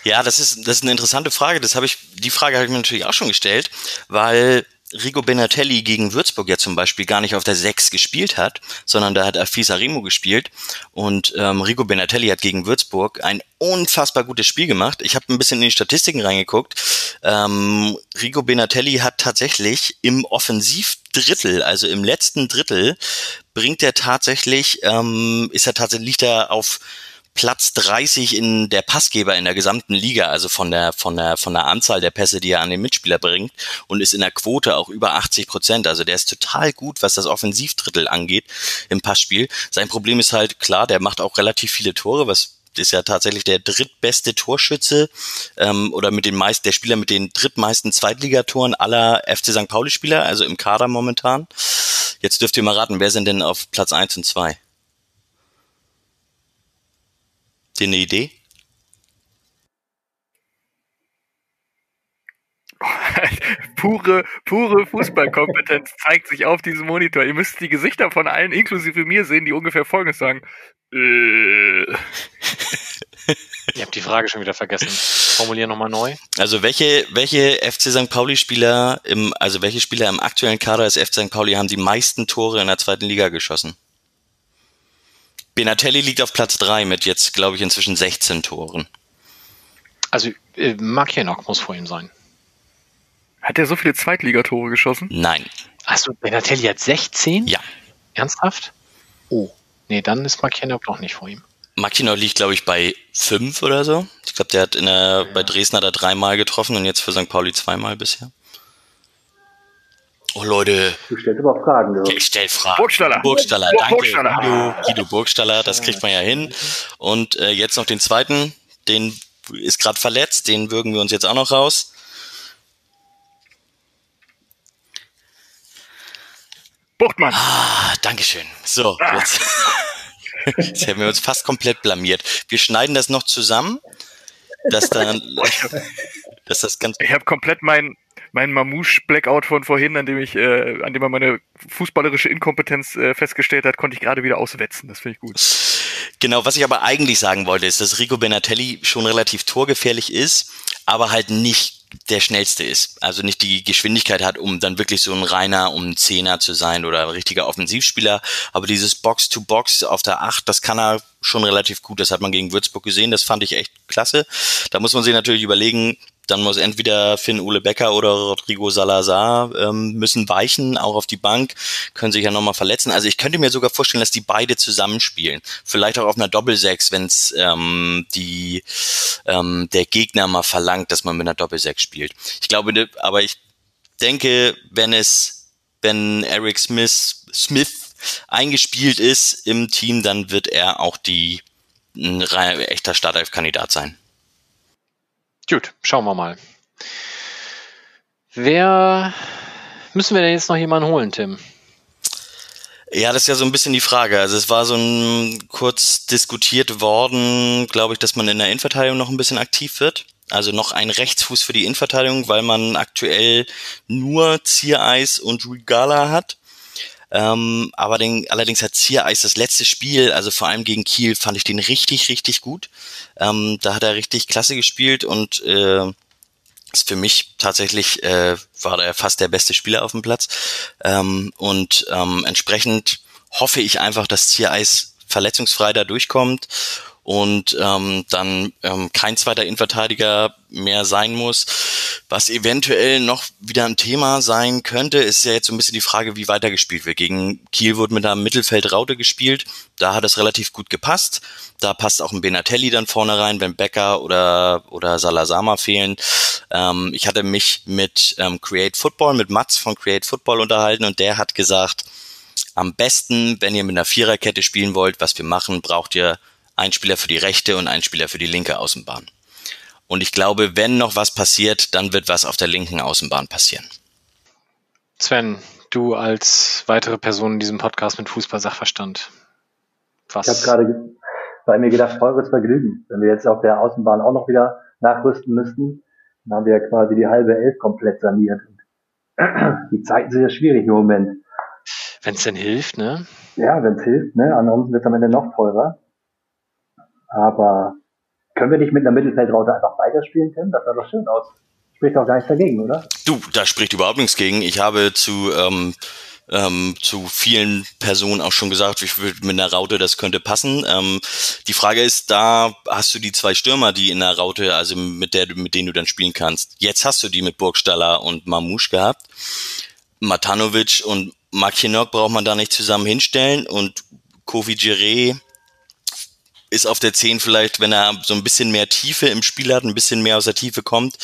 Ja, das ist, das ist eine interessante Frage. Das habe ich, die Frage habe ich mir natürlich auch schon gestellt, weil Rigo Benatelli gegen Würzburg ja zum Beispiel gar nicht auf der 6 gespielt hat, sondern da hat Afis Arimo gespielt und ähm, Rigo Benatelli hat gegen Würzburg ein unfassbar gutes Spiel gemacht. Ich habe ein bisschen in die Statistiken reingeguckt. Ähm, Rigo Benatelli hat tatsächlich im Offensivdrittel, also im letzten Drittel, bringt er tatsächlich, ähm, ist er tatsächlich, liegt er auf Platz 30 in der Passgeber in der gesamten Liga, also von der, von der, von der Anzahl der Pässe, die er an den Mitspieler bringt und ist in der Quote auch über 80 Prozent. Also der ist total gut, was das Offensivdrittel angeht im Passspiel. Sein Problem ist halt klar, der macht auch relativ viele Tore, was ist ja tatsächlich der drittbeste Torschütze ähm, oder mit den meisten, der Spieler mit den drittmeisten Zweitligatoren aller FC St. Pauli-Spieler, also im Kader momentan. Jetzt dürft ihr mal raten, wer sind denn auf Platz eins und zwei? Dir eine Idee? pure, pure Fußballkompetenz zeigt sich auf diesem Monitor. Ihr müsst die Gesichter von allen, inklusive mir, sehen, die ungefähr Folgendes sagen. Äh. Ihr habt die Frage schon wieder vergessen. Formulier nochmal neu. Also welche, welche FC St. Pauli-Spieler im, also welche Spieler im aktuellen Kader des FC St. Pauli haben die meisten Tore in der zweiten Liga geschossen? Benatelli liegt auf Platz 3 mit jetzt, glaube ich, inzwischen 16 Toren. Also äh, Mark Hennock muss vor ihm sein. Hat er so viele Zweitligatore geschossen? Nein. Achso, Benatelli hat 16? Ja. Ernsthaft? Oh. Nee, dann ist Mark Hennock noch nicht vor ihm. Makino liegt, glaube ich, bei 5 oder so. Ich glaube, der hat in der, bei Dresden hat er dreimal getroffen und jetzt für St. Pauli zweimal bisher. Oh Leute, Du stellst aber Fragen, du. ich stell Fragen. Burgstaller. Burgstaller, Bur- danke. Burgstaller. Guido, Guido Burgstaller, das kriegt man ja hin. Und äh, jetzt noch den zweiten, den ist gerade verletzt, den würgen wir uns jetzt auch noch raus. Buchtmann. Ah, Dankeschön. So, jetzt, jetzt haben wir uns fast komplett blamiert. Wir schneiden das noch zusammen, dass dann, dass das ganz, Ich habe komplett mein, mein Mamouche-Blackout von vorhin, an dem ich, äh, an dem man meine fußballerische Inkompetenz äh, festgestellt hat, konnte ich gerade wieder auswetzen. Das finde ich gut. Genau, was ich aber eigentlich sagen wollte, ist, dass Rico Benatelli schon relativ torgefährlich ist, aber halt nicht der schnellste ist. Also nicht die Geschwindigkeit hat, um dann wirklich so ein reiner, um ein Zehner zu sein oder ein richtiger Offensivspieler. Aber dieses Box-to-Box -Box auf der Acht, das kann er schon relativ gut. Das hat man gegen Würzburg gesehen. Das fand ich echt klasse. Da muss man sich natürlich überlegen, dann muss entweder Finn Ole Becker oder Rodrigo Salazar ähm, müssen weichen, auch auf die Bank, können sich ja nochmal verletzen. Also ich könnte mir sogar vorstellen, dass die beide zusammenspielen. Vielleicht auch auf einer Doppelsechs, wenn es ähm, die ähm, der Gegner mal verlangt, dass man mit einer Doppelsechs spielt. Ich glaube, ne, aber ich denke, wenn es, wenn Eric Smith, Smith eingespielt ist im Team, dann wird er auch die ein echter Startelf-Kandidat sein. Gut, schauen wir mal. Wer müssen wir denn jetzt noch jemanden holen, Tim? Ja, das ist ja so ein bisschen die Frage. Also es war so ein kurz diskutiert worden, glaube ich, dass man in der Innenverteidigung noch ein bisschen aktiv wird. Also noch ein Rechtsfuß für die Innenverteidigung, weil man aktuell nur Ziereis und Regala hat. Ähm, aber den, allerdings hat Ziereis das letzte Spiel, also vor allem gegen Kiel, fand ich den richtig, richtig gut. Ähm, da hat er richtig klasse gespielt und äh, ist für mich tatsächlich äh, war er fast der beste Spieler auf dem Platz. Ähm, und ähm, entsprechend hoffe ich einfach, dass Ziereis verletzungsfrei da durchkommt und ähm, dann ähm, kein zweiter Innenverteidiger mehr sein muss. Was eventuell noch wieder ein Thema sein könnte, ist ja jetzt so ein bisschen die Frage, wie weitergespielt wird. Gegen Kiel wurde mit einer Mittelfeldraute gespielt. Da hat es relativ gut gepasst. Da passt auch ein Benatelli dann vorne rein, wenn Becker oder, oder Salazama fehlen. Ähm, ich hatte mich mit ähm, Create Football, mit Mats von Create Football unterhalten und der hat gesagt, am besten, wenn ihr mit einer Viererkette spielen wollt, was wir machen, braucht ihr ein Spieler für die rechte und ein Spieler für die linke Außenbahn. Und ich glaube, wenn noch was passiert, dann wird was auf der linken Außenbahn passieren. Sven, du als weitere Person in diesem Podcast mit Fußball-Sachverstand. Was? Ich habe gerade bei mir gedacht, teures Vergnügen. Wenn wir jetzt auf der Außenbahn auch noch wieder nachrüsten müssten, dann haben wir ja quasi die halbe Elf komplett saniert. Die Zeiten sind ja schwierig im Moment. Wenn es denn hilft, ne? Ja, wenn es hilft, ne? Ansonsten wird es am Ende noch teurer. Aber können wir nicht mit einer Mittelfeldraute einfach weiterspielen, Tim? Das sah doch schön aus. Spricht doch gar nichts dagegen, oder? Du, da spricht überhaupt nichts gegen. Ich habe zu, ähm, ähm, zu vielen Personen auch schon gesagt, wie viel mit einer Raute das könnte passen. Ähm, die Frage ist, da hast du die zwei Stürmer, die in der Raute, also mit der mit denen du dann spielen kannst. Jetzt hast du die mit Burgstaller und Mamouche gehabt. Matanovic und Makinok braucht man da nicht zusammen hinstellen und Kofi Giré ist auf der 10 vielleicht, wenn er so ein bisschen mehr Tiefe im Spiel hat, ein bisschen mehr aus der Tiefe kommt,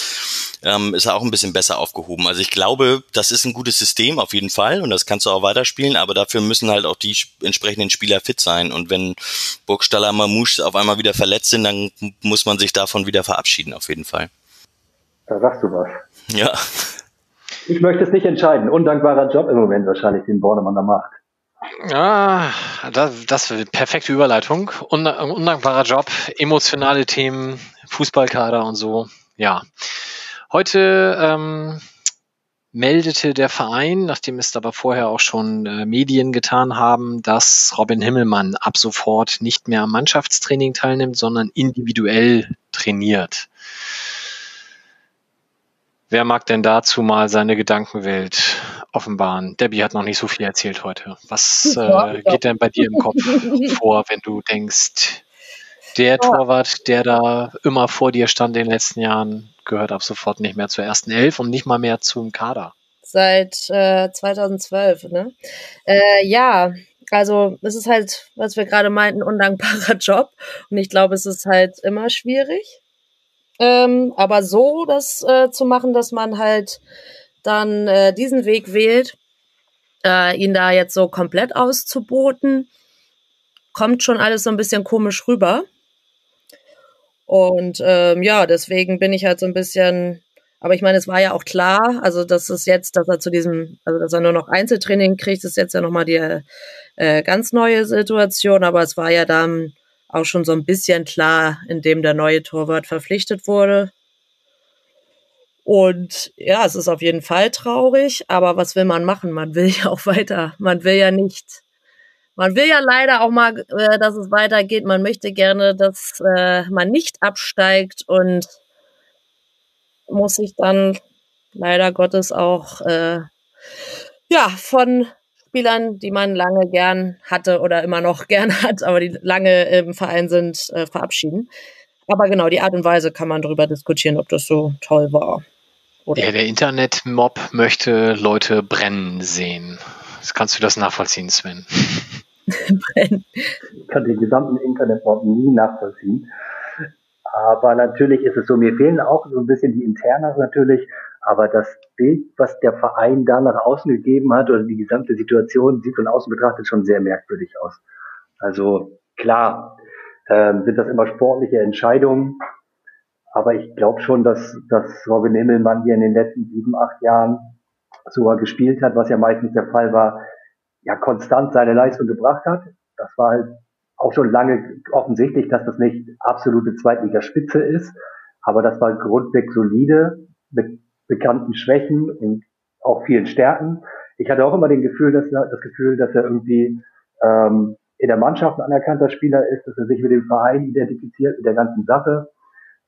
ähm, ist er auch ein bisschen besser aufgehoben. Also ich glaube, das ist ein gutes System auf jeden Fall und das kannst du auch weiterspielen, aber dafür müssen halt auch die entsprechenden Spieler fit sein. Und wenn Burgstaller Mamouche auf einmal wieder verletzt sind, dann muss man sich davon wieder verabschieden, auf jeden Fall. Da sagst du was. Ja. Ich möchte es nicht entscheiden. Undankbarer Job im Moment wahrscheinlich, den Bornemann da macht. Ja, das, das perfekte Überleitung. undankbarer Job, emotionale Themen, Fußballkader und so. Ja. Heute ähm, meldete der Verein, nachdem es aber vorher auch schon äh, Medien getan haben, dass Robin Himmelmann ab sofort nicht mehr am Mannschaftstraining teilnimmt, sondern individuell trainiert. Wer mag denn dazu mal seine Gedankenwelt offenbaren? Debbie hat noch nicht so viel erzählt heute. Was äh, geht denn bei dir im Kopf vor, wenn du denkst, der Torwart, der da immer vor dir stand in den letzten Jahren, gehört ab sofort nicht mehr zur ersten Elf und nicht mal mehr zum Kader? Seit äh, 2012, ne? Äh, ja, also es ist halt, was wir gerade meinten, undankbarer Job. Und ich glaube, es ist halt immer schwierig. Ähm, aber so das äh, zu machen, dass man halt dann äh, diesen Weg wählt, äh, ihn da jetzt so komplett auszuboten, kommt schon alles so ein bisschen komisch rüber. Und ähm, ja, deswegen bin ich halt so ein bisschen, aber ich meine, es war ja auch klar, also dass es jetzt, dass er zu diesem, also dass er nur noch Einzeltraining kriegt, ist jetzt ja nochmal die äh, ganz neue Situation, aber es war ja dann auch schon so ein bisschen klar, indem der neue Torwart verpflichtet wurde. Und ja, es ist auf jeden Fall traurig, aber was will man machen? Man will ja auch weiter. Man will ja nicht. Man will ja leider auch mal, äh, dass es weitergeht. Man möchte gerne, dass äh, man nicht absteigt und muss sich dann leider Gottes auch äh, ja von Spielern, die man lange gern hatte oder immer noch gern hat, aber die lange im Verein sind, äh, verabschieden. Aber genau, die Art und Weise kann man darüber diskutieren, ob das so toll war. Oder? Ja, der Internet-Mob möchte Leute brennen sehen. Kannst du das nachvollziehen, Sven? brennen. Ich kann den gesamten Internet-Mob nie nachvollziehen. Aber natürlich ist es so, mir fehlen auch so ein bisschen die Internas natürlich, aber das Bild, was der Verein da nach außen gegeben hat oder die gesamte Situation, sieht von außen betrachtet schon sehr merkwürdig aus. Also klar, ähm, sind das immer sportliche Entscheidungen, aber ich glaube schon, dass, dass Robin Himmelmann hier in den letzten sieben, acht Jahren sogar gespielt hat, was ja meistens der Fall war, ja konstant seine Leistung gebracht hat. Das war halt auch schon lange offensichtlich, dass das nicht absolute Zweitligaspitze ist, aber das war grundweg solide mit bekannten Schwächen und auch vielen Stärken. Ich hatte auch immer den Gefühl, dass das Gefühl, dass er irgendwie ähm, in der Mannschaft ein anerkannter Spieler ist, dass er sich mit dem Verein identifiziert, mit der ganzen Sache.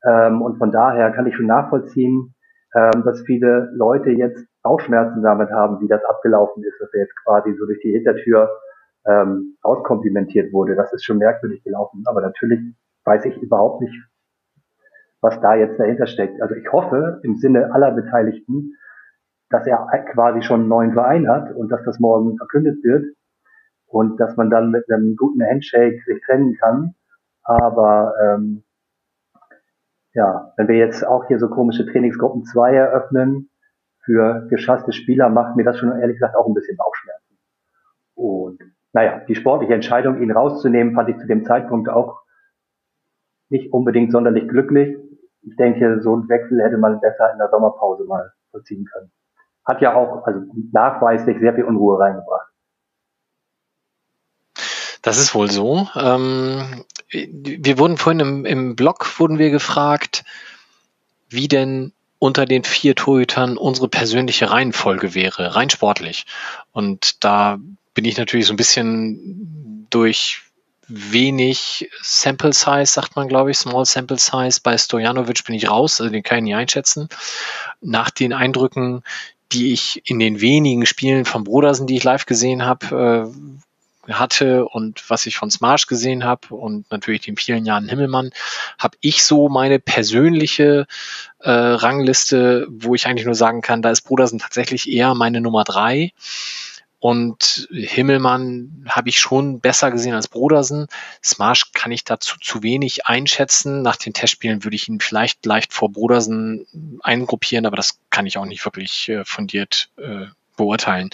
Ähm, und von daher kann ich schon nachvollziehen, ähm, dass viele Leute jetzt Bauchschmerzen damit haben, wie das abgelaufen ist, dass er jetzt quasi so durch die Hintertür ähm, auskomplimentiert wurde. Das ist schon merkwürdig gelaufen. Aber natürlich weiß ich überhaupt nicht, was da jetzt dahinter steckt. Also ich hoffe im Sinne aller Beteiligten, dass er quasi schon einen neuen Verein hat und dass das morgen verkündet wird und dass man dann mit einem guten Handshake sich trennen kann. Aber ähm, ja, wenn wir jetzt auch hier so komische Trainingsgruppen 2 eröffnen für geschasste Spieler, macht mir das schon ehrlich gesagt auch ein bisschen Bauchschmerzen. Und naja, die sportliche Entscheidung, ihn rauszunehmen, fand ich zu dem Zeitpunkt auch nicht unbedingt sonderlich glücklich. Ich denke, so einen Wechsel hätte man besser in der Sommerpause mal vollziehen können. Hat ja auch, also nachweislich sehr viel Unruhe reingebracht. Das ist wohl so. Ähm, wir wurden vorhin im, im Blog wurden wir gefragt, wie denn unter den vier Torhütern unsere persönliche Reihenfolge wäre, rein sportlich. Und da bin ich natürlich so ein bisschen durch wenig Sample Size, sagt man, glaube ich, Small Sample Size. Bei Stojanovic bin ich raus, also den kann ich nicht einschätzen. Nach den Eindrücken, die ich in den wenigen Spielen von Brodersen, die ich live gesehen habe, äh, hatte und was ich von Smarsh gesehen habe und natürlich den vielen Jahren Himmelmann, habe ich so meine persönliche äh, Rangliste, wo ich eigentlich nur sagen kann, da ist Brodersen tatsächlich eher meine Nummer drei. Und Himmelmann habe ich schon besser gesehen als Brodersen. Smarsh kann ich dazu zu wenig einschätzen. Nach den Testspielen würde ich ihn vielleicht leicht vor Brodersen eingruppieren, aber das kann ich auch nicht wirklich äh, fundiert äh, beurteilen.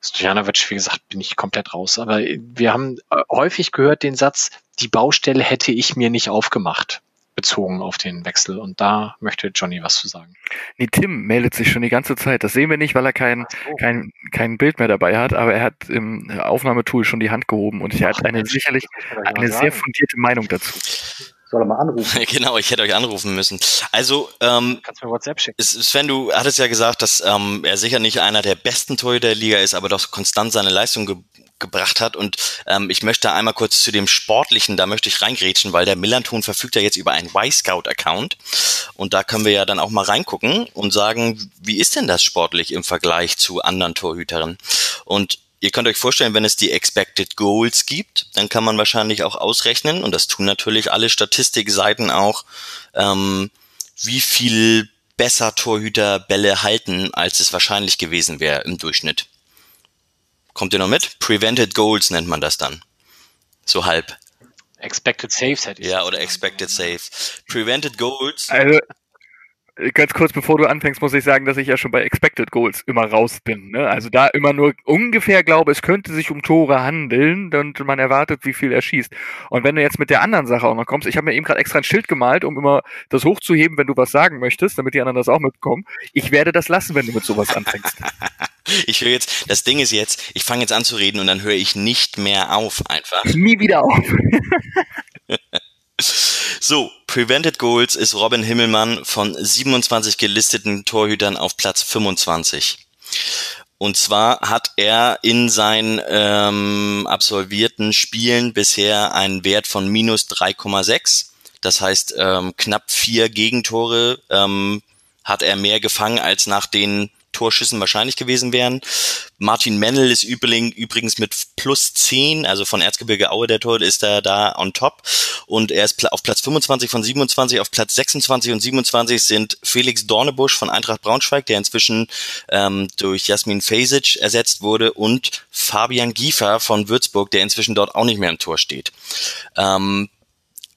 Stojanovic, wie gesagt, bin ich komplett raus. Aber wir haben äh, häufig gehört den Satz, die Baustelle hätte ich mir nicht aufgemacht bezogen auf den Wechsel. Und da möchte Johnny was zu sagen. Nee, Tim meldet sich schon die ganze Zeit. Das sehen wir nicht, weil er kein, oh. kein, kein Bild mehr dabei hat, aber er hat im Aufnahmetool schon die Hand gehoben und er hat eine sicherlich eine sehr fundierte Meinung dazu soll er mal anrufen. genau, ich hätte euch anrufen müssen. Also, ähm, Kannst mir WhatsApp schicken. Sven, du hattest ja gesagt, dass ähm, er sicher nicht einer der besten Torhüter der Liga ist, aber doch konstant seine Leistung gebracht hat. Und ähm, ich möchte einmal kurz zu dem Sportlichen, da möchte ich reingrätschen, weil der Millanton verfügt ja jetzt über einen Y-Scout-Account. Und da können wir ja dann auch mal reingucken und sagen, wie ist denn das sportlich im Vergleich zu anderen Torhütern? Und Ihr könnt euch vorstellen, wenn es die Expected Goals gibt, dann kann man wahrscheinlich auch ausrechnen, und das tun natürlich alle Statistikseiten auch, ähm, wie viel besser Torhüter Bälle halten, als es wahrscheinlich gewesen wäre im Durchschnitt. Kommt ihr noch mit? Prevented Goals nennt man das dann. So halb. Expected Saves hätte ich. Ja, oder Expected Saves. Prevented Goals. Also, ganz kurz bevor du anfängst, muss ich sagen, dass ich ja schon bei Expected Goals immer raus bin. Ne? Also da immer nur ungefähr glaube, es könnte sich um Tore handeln und man erwartet, wie viel er schießt. Und wenn du jetzt mit der anderen Sache auch noch kommst, ich habe mir eben gerade extra ein Schild gemalt, um immer das hochzuheben, wenn du was sagen möchtest, damit die anderen das auch mitbekommen. Ich werde das lassen, wenn du mit sowas anfängst. ich höre jetzt, das Ding ist jetzt, ich fange jetzt an zu reden und dann höre ich nicht mehr auf einfach. Nie wieder auf. So, Prevented Goals ist Robin Himmelmann von 27 gelisteten Torhütern auf Platz 25. Und zwar hat er in seinen ähm, absolvierten Spielen bisher einen Wert von minus 3,6. Das heißt, ähm, knapp vier Gegentore ähm, hat er mehr gefangen als nach den Torschüssen wahrscheinlich gewesen wären. Martin Mennel ist übrigens mit plus 10, also von Erzgebirge Aue der Tor, ist er da on top. Und er ist auf Platz 25 von 27, auf Platz 26 und 27 sind Felix Dornebusch von Eintracht Braunschweig, der inzwischen ähm, durch Jasmin Fasic ersetzt wurde, und Fabian Giefer von Würzburg, der inzwischen dort auch nicht mehr im Tor steht. Ähm,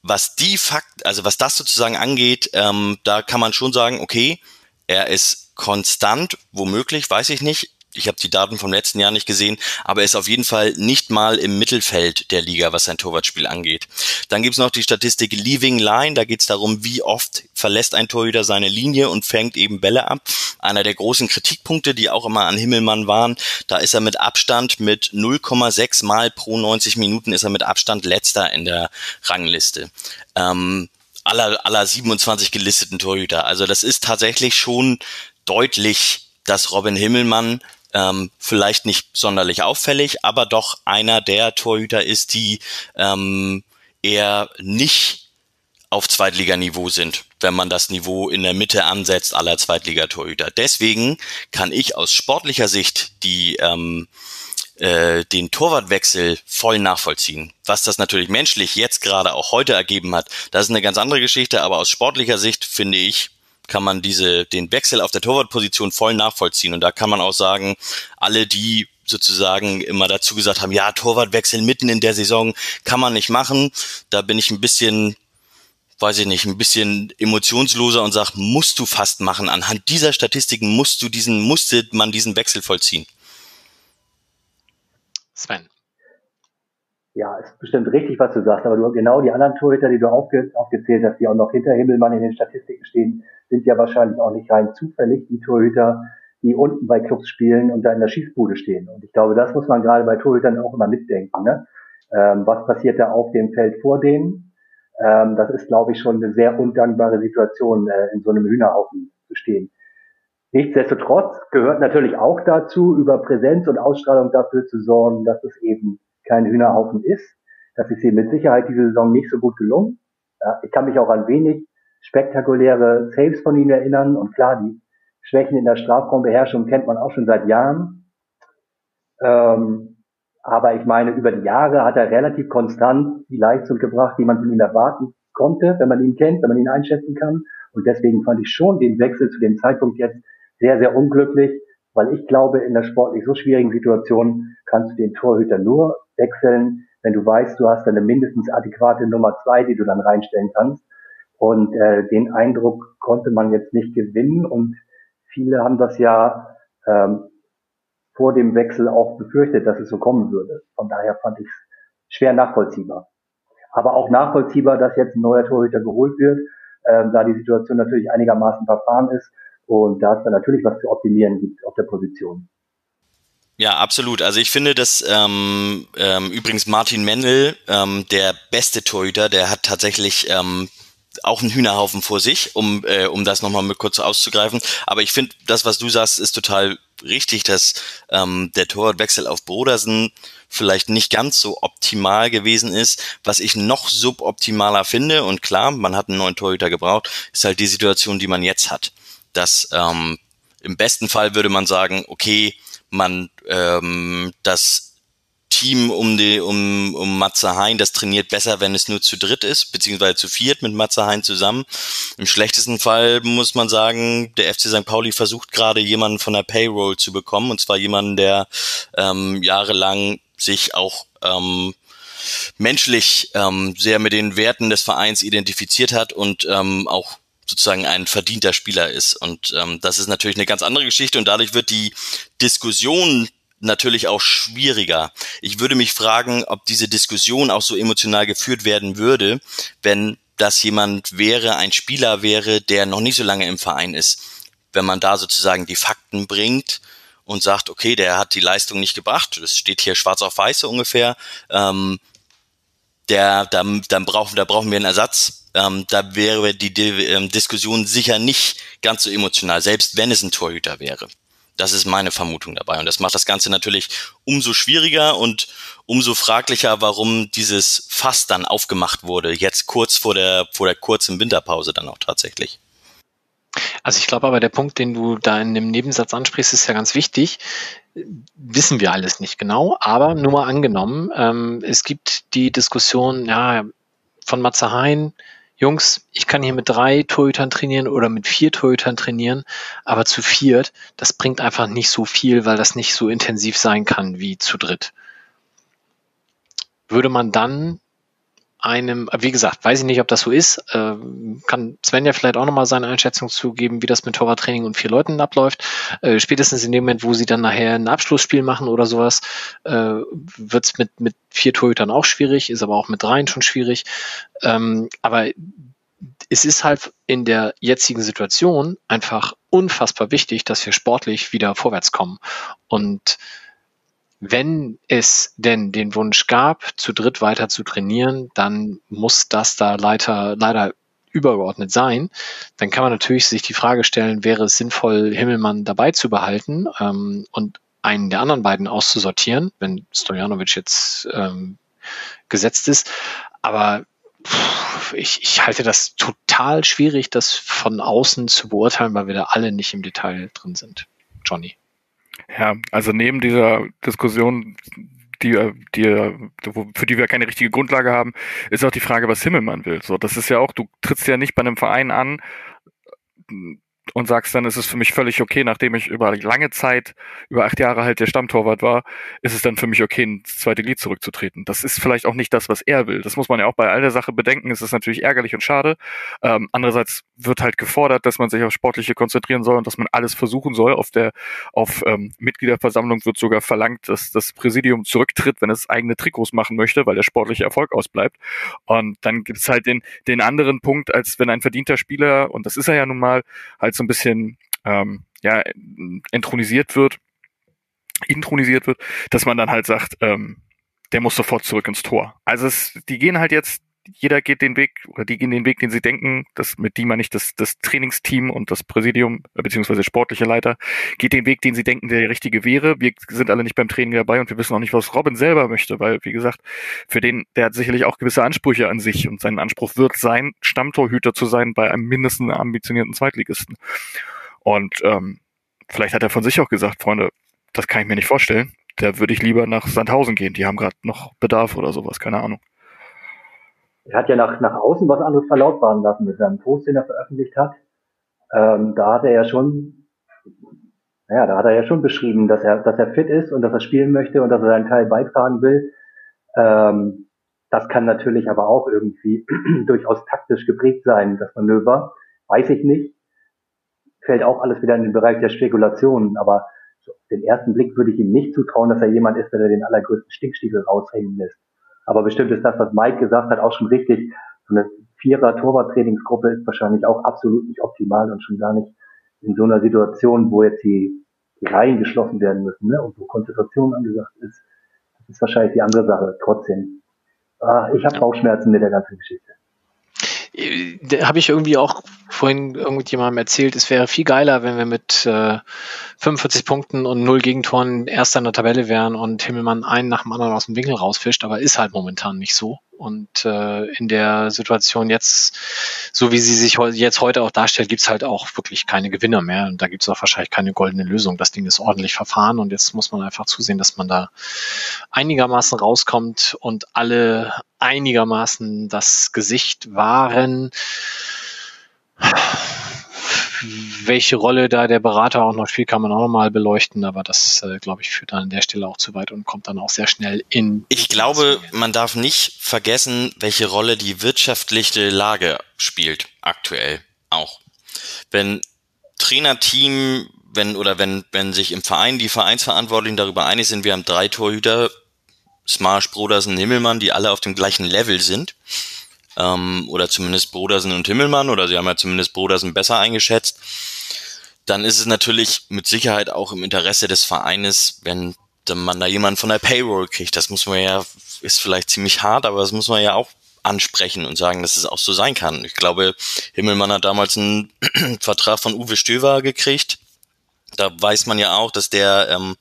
was die Fakt, also was das sozusagen angeht, ähm, da kann man schon sagen, okay, er ist konstant, womöglich, weiß ich nicht. Ich habe die Daten vom letzten Jahr nicht gesehen, aber er ist auf jeden Fall nicht mal im Mittelfeld der Liga, was sein Torwartspiel angeht. Dann gibt's noch die Statistik Leaving Line, da geht's darum, wie oft verlässt ein Torhüter seine Linie und fängt eben Bälle ab. Einer der großen Kritikpunkte, die auch immer an Himmelmann waren, da ist er mit Abstand mit 0,6 Mal pro 90 Minuten ist er mit Abstand letzter in der Rangliste. Ähm, aller, aller 27 gelisteten Torhüter. Also das ist tatsächlich schon deutlich, dass Robin Himmelmann ähm, vielleicht nicht sonderlich auffällig, aber doch einer der Torhüter ist, die ähm, eher nicht auf Zweitliganiveau sind, wenn man das Niveau in der Mitte ansetzt aller Zweitligatorhüter. Deswegen kann ich aus sportlicher Sicht die ähm, äh, den Torwartwechsel voll nachvollziehen. Was das natürlich menschlich jetzt gerade auch heute ergeben hat, das ist eine ganz andere Geschichte, aber aus sportlicher Sicht finde ich, kann man diese, den Wechsel auf der Torwartposition voll nachvollziehen. Und da kann man auch sagen, alle, die sozusagen immer dazu gesagt haben, ja, Torwartwechsel mitten in der Saison kann man nicht machen. Da bin ich ein bisschen, weiß ich nicht, ein bisschen emotionsloser und sage, musst du fast machen. Anhand dieser Statistiken musst du diesen, musste man diesen Wechsel vollziehen. Sven. Ja, ist bestimmt richtig, was du sagst, aber du genau die anderen Torhüter, die du aufge, aufgezählt hast, die auch noch hinter Himmelmann in den Statistiken stehen, sind ja wahrscheinlich auch nicht rein zufällig die Torhüter, die unten bei Clubs spielen und da in der Schießbude stehen. Und ich glaube, das muss man gerade bei Torhütern auch immer mitdenken. Ne? Ähm, was passiert da auf dem Feld vor denen? Ähm, das ist, glaube ich, schon eine sehr undankbare Situation, äh, in so einem Hühnerhaufen zu stehen. Nichtsdestotrotz gehört natürlich auch dazu, über Präsenz und Ausstrahlung dafür zu sorgen, dass es eben kein Hühnerhaufen ist. Das ist ihm mit Sicherheit diese Saison nicht so gut gelungen. Ja, ich kann mich auch an wenig spektakuläre Saves von ihm erinnern. Und klar, die Schwächen in der Strafraumbeherrschung kennt man auch schon seit Jahren. Ähm, aber ich meine, über die Jahre hat er relativ konstant die Leistung gebracht, die man von ihm erwarten konnte, wenn man ihn kennt, wenn man ihn einschätzen kann. Und deswegen fand ich schon den Wechsel zu dem Zeitpunkt jetzt sehr, sehr unglücklich, weil ich glaube, in der sportlich so schwierigen Situation kannst du den Torhüter nur wechseln, wenn du weißt, du hast eine mindestens adäquate Nummer zwei, die du dann reinstellen kannst. Und äh, den Eindruck konnte man jetzt nicht gewinnen und viele haben das ja ähm, vor dem Wechsel auch befürchtet, dass es so kommen würde. Von daher fand ich es schwer nachvollziehbar. Aber auch nachvollziehbar, dass jetzt ein neuer Torhüter geholt wird, äh, da die Situation natürlich einigermaßen verfahren ist und da es dann natürlich was zu optimieren gibt auf der Position. Ja, absolut. Also ich finde, dass ähm, ähm, übrigens Martin Mendel, ähm, der beste Torhüter, der hat tatsächlich ähm, auch einen Hühnerhaufen vor sich, um, äh, um das nochmal mit kurz auszugreifen. Aber ich finde, das, was du sagst, ist total richtig, dass ähm, der Torwartwechsel auf Brodersen vielleicht nicht ganz so optimal gewesen ist. Was ich noch suboptimaler finde, und klar, man hat einen neuen Torhüter gebraucht, ist halt die Situation, die man jetzt hat. Dass ähm, im besten Fall würde man sagen, okay, man ähm, das Team um die um um Matze Hein, das trainiert besser, wenn es nur zu dritt ist, beziehungsweise zu viert mit Matze Hein zusammen. Im schlechtesten Fall muss man sagen, der FC St. Pauli versucht gerade jemanden von der Payroll zu bekommen, und zwar jemanden, der ähm, jahrelang sich auch ähm, menschlich ähm, sehr mit den Werten des Vereins identifiziert hat und ähm, auch sozusagen ein verdienter Spieler ist. Und ähm, das ist natürlich eine ganz andere Geschichte und dadurch wird die Diskussion natürlich auch schwieriger. Ich würde mich fragen, ob diese Diskussion auch so emotional geführt werden würde, wenn das jemand wäre, ein Spieler wäre, der noch nicht so lange im Verein ist. Wenn man da sozusagen die Fakten bringt und sagt, okay, der hat die Leistung nicht gebracht, das steht hier schwarz auf weiß so ungefähr, ähm, der, dann, dann brauchen, da brauchen wir einen Ersatz ähm, da wäre die Di ähm, Diskussion sicher nicht ganz so emotional, selbst wenn es ein Torhüter wäre. Das ist meine Vermutung dabei. Und das macht das Ganze natürlich umso schwieriger und umso fraglicher, warum dieses Fass dann aufgemacht wurde, jetzt kurz vor der, vor der kurzen Winterpause dann auch tatsächlich. Also ich glaube aber, der Punkt, den du da in dem Nebensatz ansprichst, ist ja ganz wichtig. Wissen wir alles nicht genau, aber nur mal angenommen, ähm, es gibt die Diskussion, ja, von Matze Hein, Jungs, ich kann hier mit drei Torhütern trainieren oder mit vier Torhütern trainieren, aber zu viert, das bringt einfach nicht so viel, weil das nicht so intensiv sein kann wie zu dritt. Würde man dann einem, wie gesagt, weiß ich nicht, ob das so ist, äh, kann Sven ja vielleicht auch nochmal seine Einschätzung zugeben, wie das mit Torwarttraining und vier Leuten abläuft. Äh, spätestens in dem Moment, wo sie dann nachher ein Abschlussspiel machen oder sowas, äh, wird es mit, mit vier Torhütern auch schwierig, ist aber auch mit dreien schon schwierig. Ähm, aber es ist halt in der jetzigen Situation einfach unfassbar wichtig, dass wir sportlich wieder vorwärts kommen. Und wenn es denn den Wunsch gab, zu dritt weiter zu trainieren, dann muss das da leider, leider übergeordnet sein. Dann kann man natürlich sich die Frage stellen, wäre es sinnvoll, Himmelmann dabei zu behalten ähm, und einen der anderen beiden auszusortieren, wenn Stojanovic jetzt ähm, gesetzt ist. Aber ich, ich halte das total schwierig, das von außen zu beurteilen, weil wir da alle nicht im Detail drin sind. Johnny. Ja, also neben dieser Diskussion, die, die, für die wir keine richtige Grundlage haben, ist auch die Frage, was Himmelmann will. So, das ist ja auch, du trittst ja nicht bei einem Verein an, und sagst dann, ist es für mich völlig okay, nachdem ich über lange Zeit, über acht Jahre halt der Stammtorwart war, ist es dann für mich okay, ins zweite Lied zurückzutreten. Das ist vielleicht auch nicht das, was er will. Das muss man ja auch bei all der Sache bedenken. Es ist natürlich ärgerlich und schade. Ähm, andererseits wird halt gefordert, dass man sich auf Sportliche konzentrieren soll und dass man alles versuchen soll. Auf der auf ähm, Mitgliederversammlung wird sogar verlangt, dass das Präsidium zurücktritt, wenn es eigene Trikots machen möchte, weil der sportliche Erfolg ausbleibt. Und dann gibt es halt den, den anderen Punkt, als wenn ein verdienter Spieler, und das ist er ja nun mal, halt so ein bisschen ähm, ja, entronisiert wird, intronisiert wird, dass man dann halt sagt, ähm, der muss sofort zurück ins Tor. Also es, die gehen halt jetzt jeder geht den Weg oder die gehen den Weg, den sie denken, das mit die meine ich das, das Trainingsteam und das Präsidium äh, beziehungsweise sportliche Leiter geht den Weg, den sie denken, der richtige wäre. Wir sind alle nicht beim Training dabei und wir wissen auch nicht, was Robin selber möchte, weil wie gesagt, für den der hat sicherlich auch gewisse Ansprüche an sich und sein Anspruch wird sein, Stammtorhüter zu sein bei einem mindestens ambitionierten Zweitligisten. Und ähm, vielleicht hat er von sich auch gesagt, Freunde, das kann ich mir nicht vorstellen. Da würde ich lieber nach Sandhausen gehen. Die haben gerade noch Bedarf oder sowas, keine Ahnung. Er hat ja nach, nach außen was anderes verlautbaren lassen mit seinem Post, den er veröffentlicht hat. Ähm, da hat er ja schon, naja, da hat er ja schon beschrieben, dass er, dass er fit ist und dass er spielen möchte und dass er seinen Teil beitragen will. Ähm, das kann natürlich aber auch irgendwie durchaus taktisch geprägt sein, das Manöver. Weiß ich nicht. Fällt auch alles wieder in den Bereich der Spekulationen, aber so auf den ersten Blick würde ich ihm nicht zutrauen, dass er jemand ist, der den allergrößten Stinkstiefel raushängen lässt. Aber bestimmt ist das, was Mike gesagt hat, auch schon richtig. So eine Vierer-Torwart-Trainingsgruppe ist wahrscheinlich auch absolut nicht optimal und schon gar nicht in so einer Situation, wo jetzt die, die Reihen geschlossen werden müssen ne? und wo Konzentration angesagt ist. Das ist wahrscheinlich die andere Sache. Trotzdem, ah, ich habe Bauchschmerzen mit der ganzen Geschichte habe ich irgendwie auch vorhin irgendjemandem erzählt, es wäre viel geiler, wenn wir mit äh, 45 Punkten und null Gegentoren erster in der Tabelle wären und Himmelmann einen nach dem anderen aus dem Winkel rausfischt, aber ist halt momentan nicht so. Und äh, in der Situation jetzt, so wie sie sich jetzt heute auch darstellt, gibt's halt auch wirklich keine Gewinner mehr. Und da gibt's auch wahrscheinlich keine goldene Lösung. Das Ding ist ordentlich verfahren und jetzt muss man einfach zusehen, dass man da einigermaßen rauskommt und alle einigermaßen das Gesicht wahren welche Rolle da der Berater auch noch spielt, kann man auch noch mal beleuchten, aber das, äh, glaube ich, führt dann an der Stelle auch zu weit und kommt dann auch sehr schnell in. Ich glaube, man darf nicht vergessen, welche Rolle die wirtschaftliche Lage spielt, aktuell auch. Wenn Trainerteam, wenn oder wenn, wenn sich im Verein die Vereinsverantwortlichen darüber einig sind, wir haben drei Torhüter, Smash, Brodersen, Himmelmann, die alle auf dem gleichen Level sind, ähm, oder zumindest Brodersen und Himmelmann, oder sie haben ja zumindest Brodersen besser eingeschätzt, dann ist es natürlich mit Sicherheit auch im Interesse des Vereines, wenn man da jemanden von der Payroll kriegt. Das muss man ja, ist vielleicht ziemlich hart, aber das muss man ja auch ansprechen und sagen, dass es auch so sein kann. Ich glaube, Himmelmann hat damals einen Vertrag von Uwe Stöver gekriegt. Da weiß man ja auch, dass der ähm,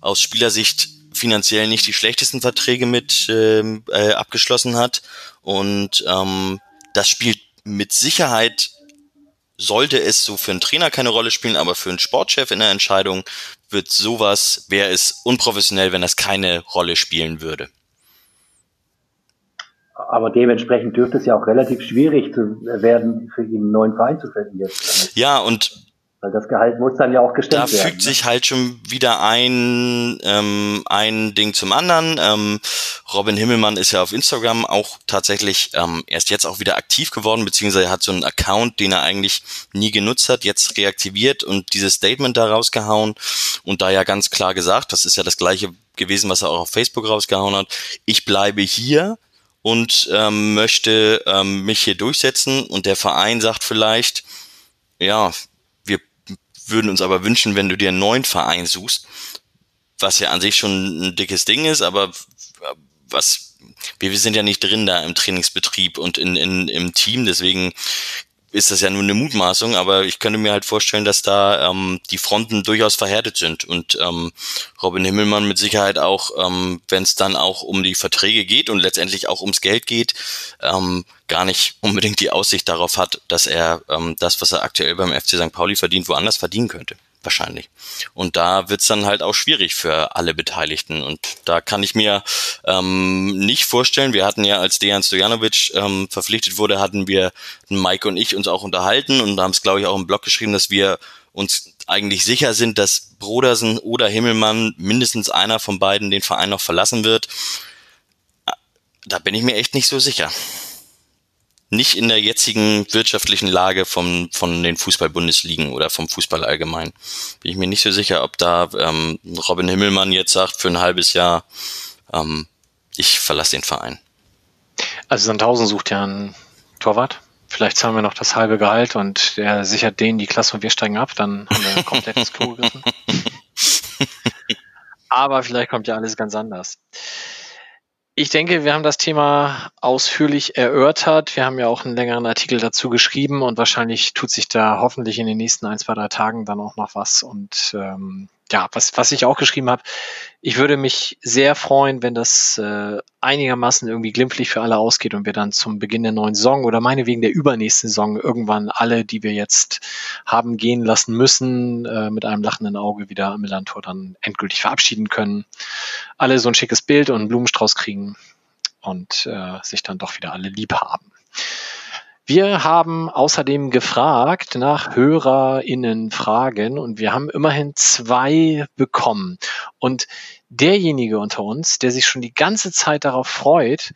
aus Spielersicht finanziell nicht die schlechtesten Verträge mit ähm, äh, abgeschlossen hat. Und ähm, das spielt mit Sicherheit sollte es so für einen Trainer keine Rolle spielen, aber für einen Sportchef in der Entscheidung wird sowas, wäre es unprofessionell, wenn das keine Rolle spielen würde. Aber dementsprechend dürfte es ja auch relativ schwierig zu werden, für ihn einen neuen Verein zu finden jetzt. Ja, und weil das Gehalt muss dann ja auch gestimmt da werden. Da fügt ne? sich halt schon wieder ein, ähm, ein Ding zum anderen. Ähm, Robin Himmelmann ist ja auf Instagram auch tatsächlich ähm, erst jetzt auch wieder aktiv geworden, beziehungsweise hat so einen Account, den er eigentlich nie genutzt hat, jetzt reaktiviert und dieses Statement da rausgehauen und da ja ganz klar gesagt, das ist ja das gleiche gewesen, was er auch auf Facebook rausgehauen hat, ich bleibe hier und ähm, möchte ähm, mich hier durchsetzen und der Verein sagt vielleicht, ja, würden uns aber wünschen, wenn du dir einen neuen Verein suchst, was ja an sich schon ein dickes Ding ist, aber was wir, sind ja nicht drin da im Trainingsbetrieb und in, in, im Team, deswegen ist das ja nur eine Mutmaßung, aber ich könnte mir halt vorstellen, dass da ähm, die Fronten durchaus verhärtet sind und ähm, Robin Himmelmann mit Sicherheit auch, ähm, wenn es dann auch um die Verträge geht und letztendlich auch ums Geld geht, ähm, gar nicht unbedingt die Aussicht darauf hat, dass er ähm, das, was er aktuell beim FC St. Pauli verdient, woanders verdienen könnte wahrscheinlich. Und da wird's dann halt auch schwierig für alle Beteiligten. Und da kann ich mir ähm, nicht vorstellen, wir hatten ja, als Dejan Stojanovic ähm, verpflichtet wurde, hatten wir Mike und ich uns auch unterhalten und haben es, glaube ich, auch im Blog geschrieben, dass wir uns eigentlich sicher sind, dass Brodersen oder Himmelmann mindestens einer von beiden den Verein noch verlassen wird. Da bin ich mir echt nicht so sicher nicht in der jetzigen wirtschaftlichen Lage vom, von den Fußball-Bundesligen oder vom Fußball allgemein. Bin ich mir nicht so sicher, ob da ähm, Robin Himmelmann jetzt sagt, für ein halbes Jahr, ähm, ich verlasse den Verein. Also Sandhausen sucht ja einen Torwart. Vielleicht zahlen wir noch das halbe Gehalt und der sichert denen die Klasse und wir steigen ab, dann haben wir ein komplettes Klo gerissen. Aber vielleicht kommt ja alles ganz anders. Ich denke, wir haben das Thema ausführlich erörtert. Wir haben ja auch einen längeren Artikel dazu geschrieben und wahrscheinlich tut sich da hoffentlich in den nächsten ein, zwei, drei Tagen dann auch noch was. Und ähm, ja, was, was ich auch geschrieben habe, ich würde mich sehr freuen, wenn das äh, einigermaßen irgendwie glimpflich für alle ausgeht und wir dann zum Beginn der neuen Saison oder meinetwegen der übernächsten Saison irgendwann alle, die wir jetzt haben gehen lassen müssen, äh, mit einem lachenden Auge wieder am Millantor dann endgültig verabschieden können. Alle so ein schickes Bild und einen Blumenstrauß kriegen und äh, sich dann doch wieder alle lieb haben. Wir haben außerdem gefragt nach HörerInnen-Fragen und wir haben immerhin zwei bekommen. Und derjenige unter uns, der sich schon die ganze Zeit darauf freut,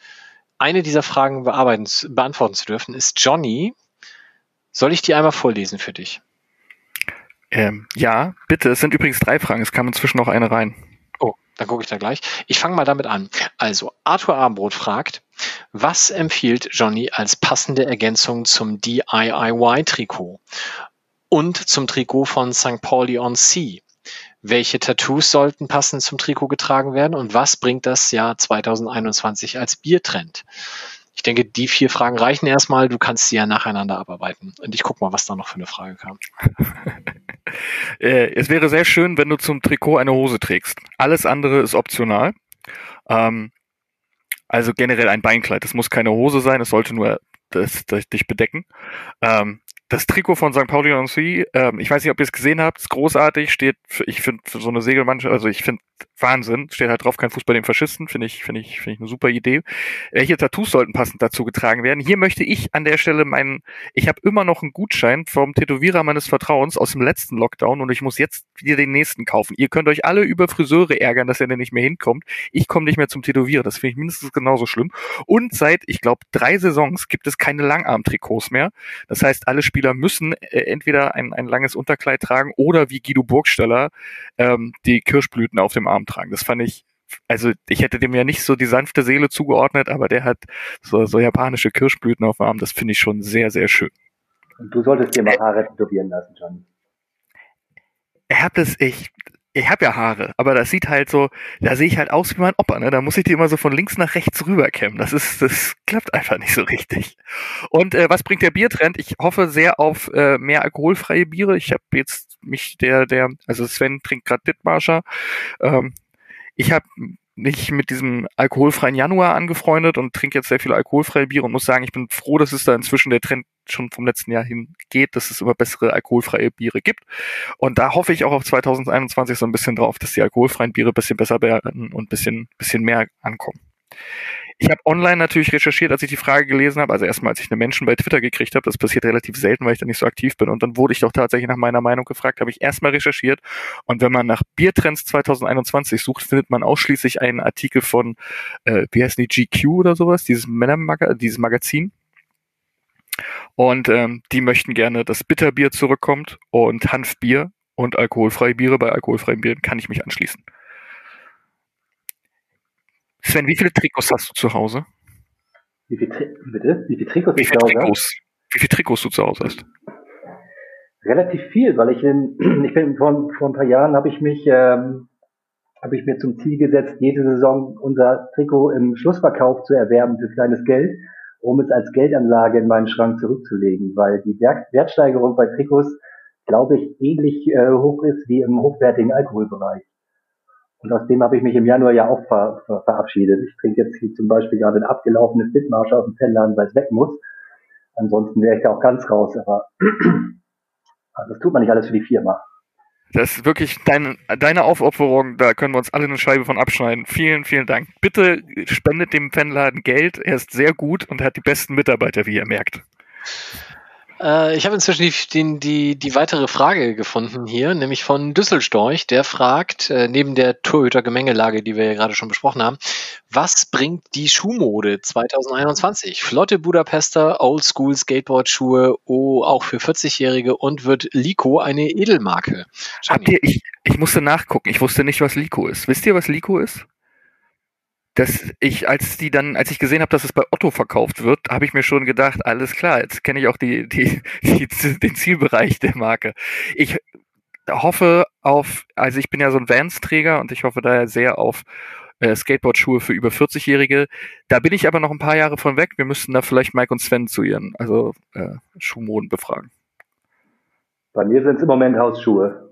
eine dieser Fragen bearbeiten, beantworten zu dürfen, ist Johnny. Soll ich die einmal vorlesen für dich? Ähm, ja, bitte. Es sind übrigens drei Fragen. Es kam inzwischen noch eine rein. Dann gucke ich da gleich. Ich fange mal damit an. Also, Arthur Armbrot fragt, was empfiehlt Johnny als passende Ergänzung zum DIY-Trikot und zum Trikot von St. Pauli on Sea? Welche Tattoos sollten passend zum Trikot getragen werden und was bringt das Jahr 2021 als Biertrend? Ich denke, die vier Fragen reichen erstmal. Du kannst sie ja nacheinander abarbeiten. Und ich gucke mal, was da noch für eine Frage kam. Äh, es wäre sehr schön, wenn du zum Trikot eine Hose trägst. Alles andere ist optional. Ähm, also generell ein Beinkleid. Es muss keine Hose sein, es sollte nur das, das dich bedecken. Ähm, das Trikot von St. Pauli on Sea, ähm, ich weiß nicht, ob ihr es gesehen habt, ist großartig, steht, für, ich finde, für so eine Segelmannschaft, also ich finde Wahnsinn, steht halt drauf, kein Fußball den Faschisten, finde ich, finde ich, finde ich eine super Idee. Welche Tattoos sollten passend dazu getragen werden? Hier möchte ich an der Stelle meinen, ich habe immer noch einen Gutschein vom Tätowierer meines Vertrauens aus dem letzten Lockdown und ich muss jetzt wieder den nächsten kaufen. Ihr könnt euch alle über Friseure ärgern, dass er denn nicht mehr hinkommt. Ich komme nicht mehr zum Tätowierer, das finde ich mindestens genauso schlimm. Und seit, ich glaube, drei Saisons gibt es keine Langarm-Trikots mehr. Das heißt, alle Spieler müssen äh, entweder ein, ein langes Unterkleid tragen oder wie Guido Burgsteller ähm, die Kirschblüten auf dem Arm tragen. Das fand ich, also ich hätte dem ja nicht so die sanfte Seele zugeordnet, aber der hat so, so japanische Kirschblüten auf dem Arm. Das finde ich schon sehr, sehr schön. Und du solltest dir mal Haare tätowieren lassen, John. Er hat es, ich, ich habe ja Haare, aber das sieht halt so, da sehe ich halt aus wie mein Opa, ne? Da muss ich die immer so von links nach rechts rüberkämmen. Das ist, das klappt einfach nicht so richtig. Und äh, was bringt der Biertrend? Ich hoffe sehr auf äh, mehr alkoholfreie Biere. Ich habe jetzt mich der, der, also Sven trinkt gerade Dittmarscher. Ähm, ich habe mich mit diesem alkoholfreien Januar angefreundet und trinke jetzt sehr viele alkoholfreie Biere und muss sagen, ich bin froh, dass es da inzwischen der Trend schon vom letzten Jahr hin geht, dass es immer bessere alkoholfreie Biere gibt. Und da hoffe ich auch auf 2021 so ein bisschen drauf, dass die alkoholfreien Biere ein bisschen besser werden und ein bisschen, bisschen mehr ankommen. Ich habe online natürlich recherchiert, als ich die Frage gelesen habe. Also erstmal, als ich eine Menschen bei Twitter gekriegt habe, das passiert relativ selten, weil ich da nicht so aktiv bin. Und dann wurde ich doch tatsächlich nach meiner Meinung gefragt, habe ich erstmal recherchiert. Und wenn man nach Biertrends 2021 sucht, findet man ausschließlich einen Artikel von, äh, wie heißt die, GQ oder sowas, dieses Männermaga dieses Magazin. Und ähm, die möchten gerne, dass Bitterbier zurückkommt und Hanfbier und alkoholfreie Biere. Bei alkoholfreien Bieren kann ich mich anschließen. Sven, wie viele Trikots hast du zu Hause? Wie viele, bitte? Wie viele Trikots wie viele Trikots, wie viele Trikots du zu Hause hast? Relativ viel, weil ich in, ich bin vor, vor ein paar Jahren habe ich mich ähm, habe ich mir zum Ziel gesetzt, jede Saison unser Trikot im Schlussverkauf zu erwerben für kleines Geld, um es als Geldanlage in meinen Schrank zurückzulegen, weil die Wertsteigerung bei Trikots, glaube ich, ähnlich äh, hoch ist wie im hochwertigen Alkoholbereich. Und aus dem habe ich mich im Januar ja auch ver, ver, verabschiedet. Ich trinke jetzt hier zum Beispiel gerade ein abgelaufenes Bitmarsch aus dem Fennladen, weil es weg muss. Ansonsten wäre ich da auch ganz raus, aber also das tut man nicht alles für die Firma. Das ist wirklich dein, deine Aufopferung, da können wir uns alle eine Scheibe von abschneiden. Vielen, vielen Dank. Bitte spendet dem Fanladen Geld. Er ist sehr gut und hat die besten Mitarbeiter, wie ihr merkt. Äh, ich habe inzwischen die, die, die, die weitere Frage gefunden hier, nämlich von Düsselstorch. Der fragt, äh, neben der Torhüter-Gemengelage, die wir ja gerade schon besprochen haben, was bringt die Schuhmode 2021? Flotte Budapester, Oldschool Skateboard-Schuhe, oh, auch für 40-Jährige und wird Lico eine Edelmarke? Habt ihr, ich, ich musste nachgucken, ich wusste nicht, was Lico ist. Wisst ihr, was Lico ist? Dass ich, als die dann, als ich gesehen habe, dass es bei Otto verkauft wird, habe ich mir schon gedacht, alles klar, jetzt kenne ich auch die, die, die, den Zielbereich der Marke. Ich hoffe auf, also ich bin ja so ein Vans-Träger und ich hoffe daher sehr auf äh, Skateboard-Schuhe für über 40-Jährige. Da bin ich aber noch ein paar Jahre von weg. Wir müssten da vielleicht Mike und Sven zu ihren, also äh, Schuhmoden befragen. Bei mir sind es im Moment Hausschuhe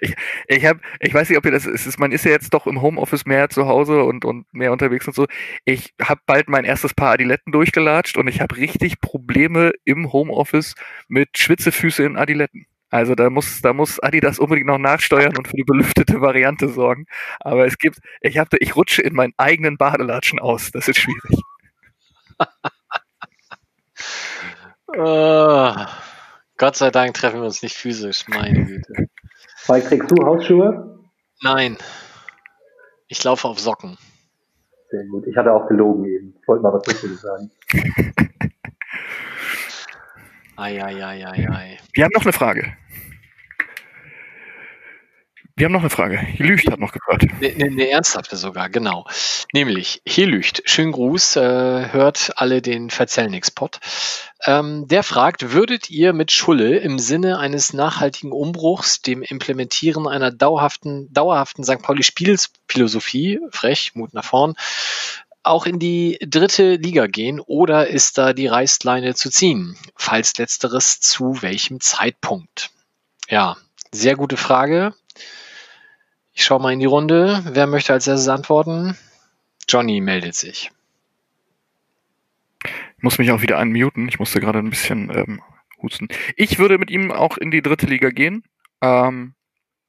ich, ich habe, ich weiß nicht, ob ihr das ist, man ist ja jetzt doch im Homeoffice mehr zu Hause und, und mehr unterwegs und so. Ich habe bald mein erstes Paar Adiletten durchgelatscht und ich habe richtig Probleme im Homeoffice mit Schwitzefüße in Adiletten. Also da muss, da muss Adidas unbedingt noch nachsteuern und für die belüftete Variante sorgen. Aber es gibt, ich habe, ich rutsche in meinen eigenen Badelatschen aus. Das ist schwierig. uh. Gott sei Dank treffen wir uns nicht physisch, meine Güte. Weil kriegst du Hausschuhe? Nein. Ich laufe auf Socken. Sehr gut. Ich hatte auch gelogen eben. Ich wollte mal was Richtiges sagen. Eieieiei. Wir haben noch eine Frage. Wir haben noch eine Frage. Lücht hat noch gefragt. Eine ne, ne ernsthafte sogar, genau. Nämlich, hier Lücht, schönen Gruß, äh, hört alle den Verzellnix-Pod. Ähm, der fragt, würdet ihr mit Schulle im Sinne eines nachhaltigen Umbruchs, dem Implementieren einer dauerhaften, dauerhaften St. Pauli-Spielphilosophie, frech, Mut nach vorn, auch in die dritte Liga gehen oder ist da die Reißleine zu ziehen? Falls letzteres, zu welchem Zeitpunkt? Ja, sehr gute Frage. Ich schaue mal in die Runde. Wer möchte als erstes antworten? Johnny meldet sich. Ich muss mich auch wieder unmuten. Ich musste gerade ein bisschen ähm, husten. Ich würde mit ihm auch in die dritte Liga gehen. Ähm,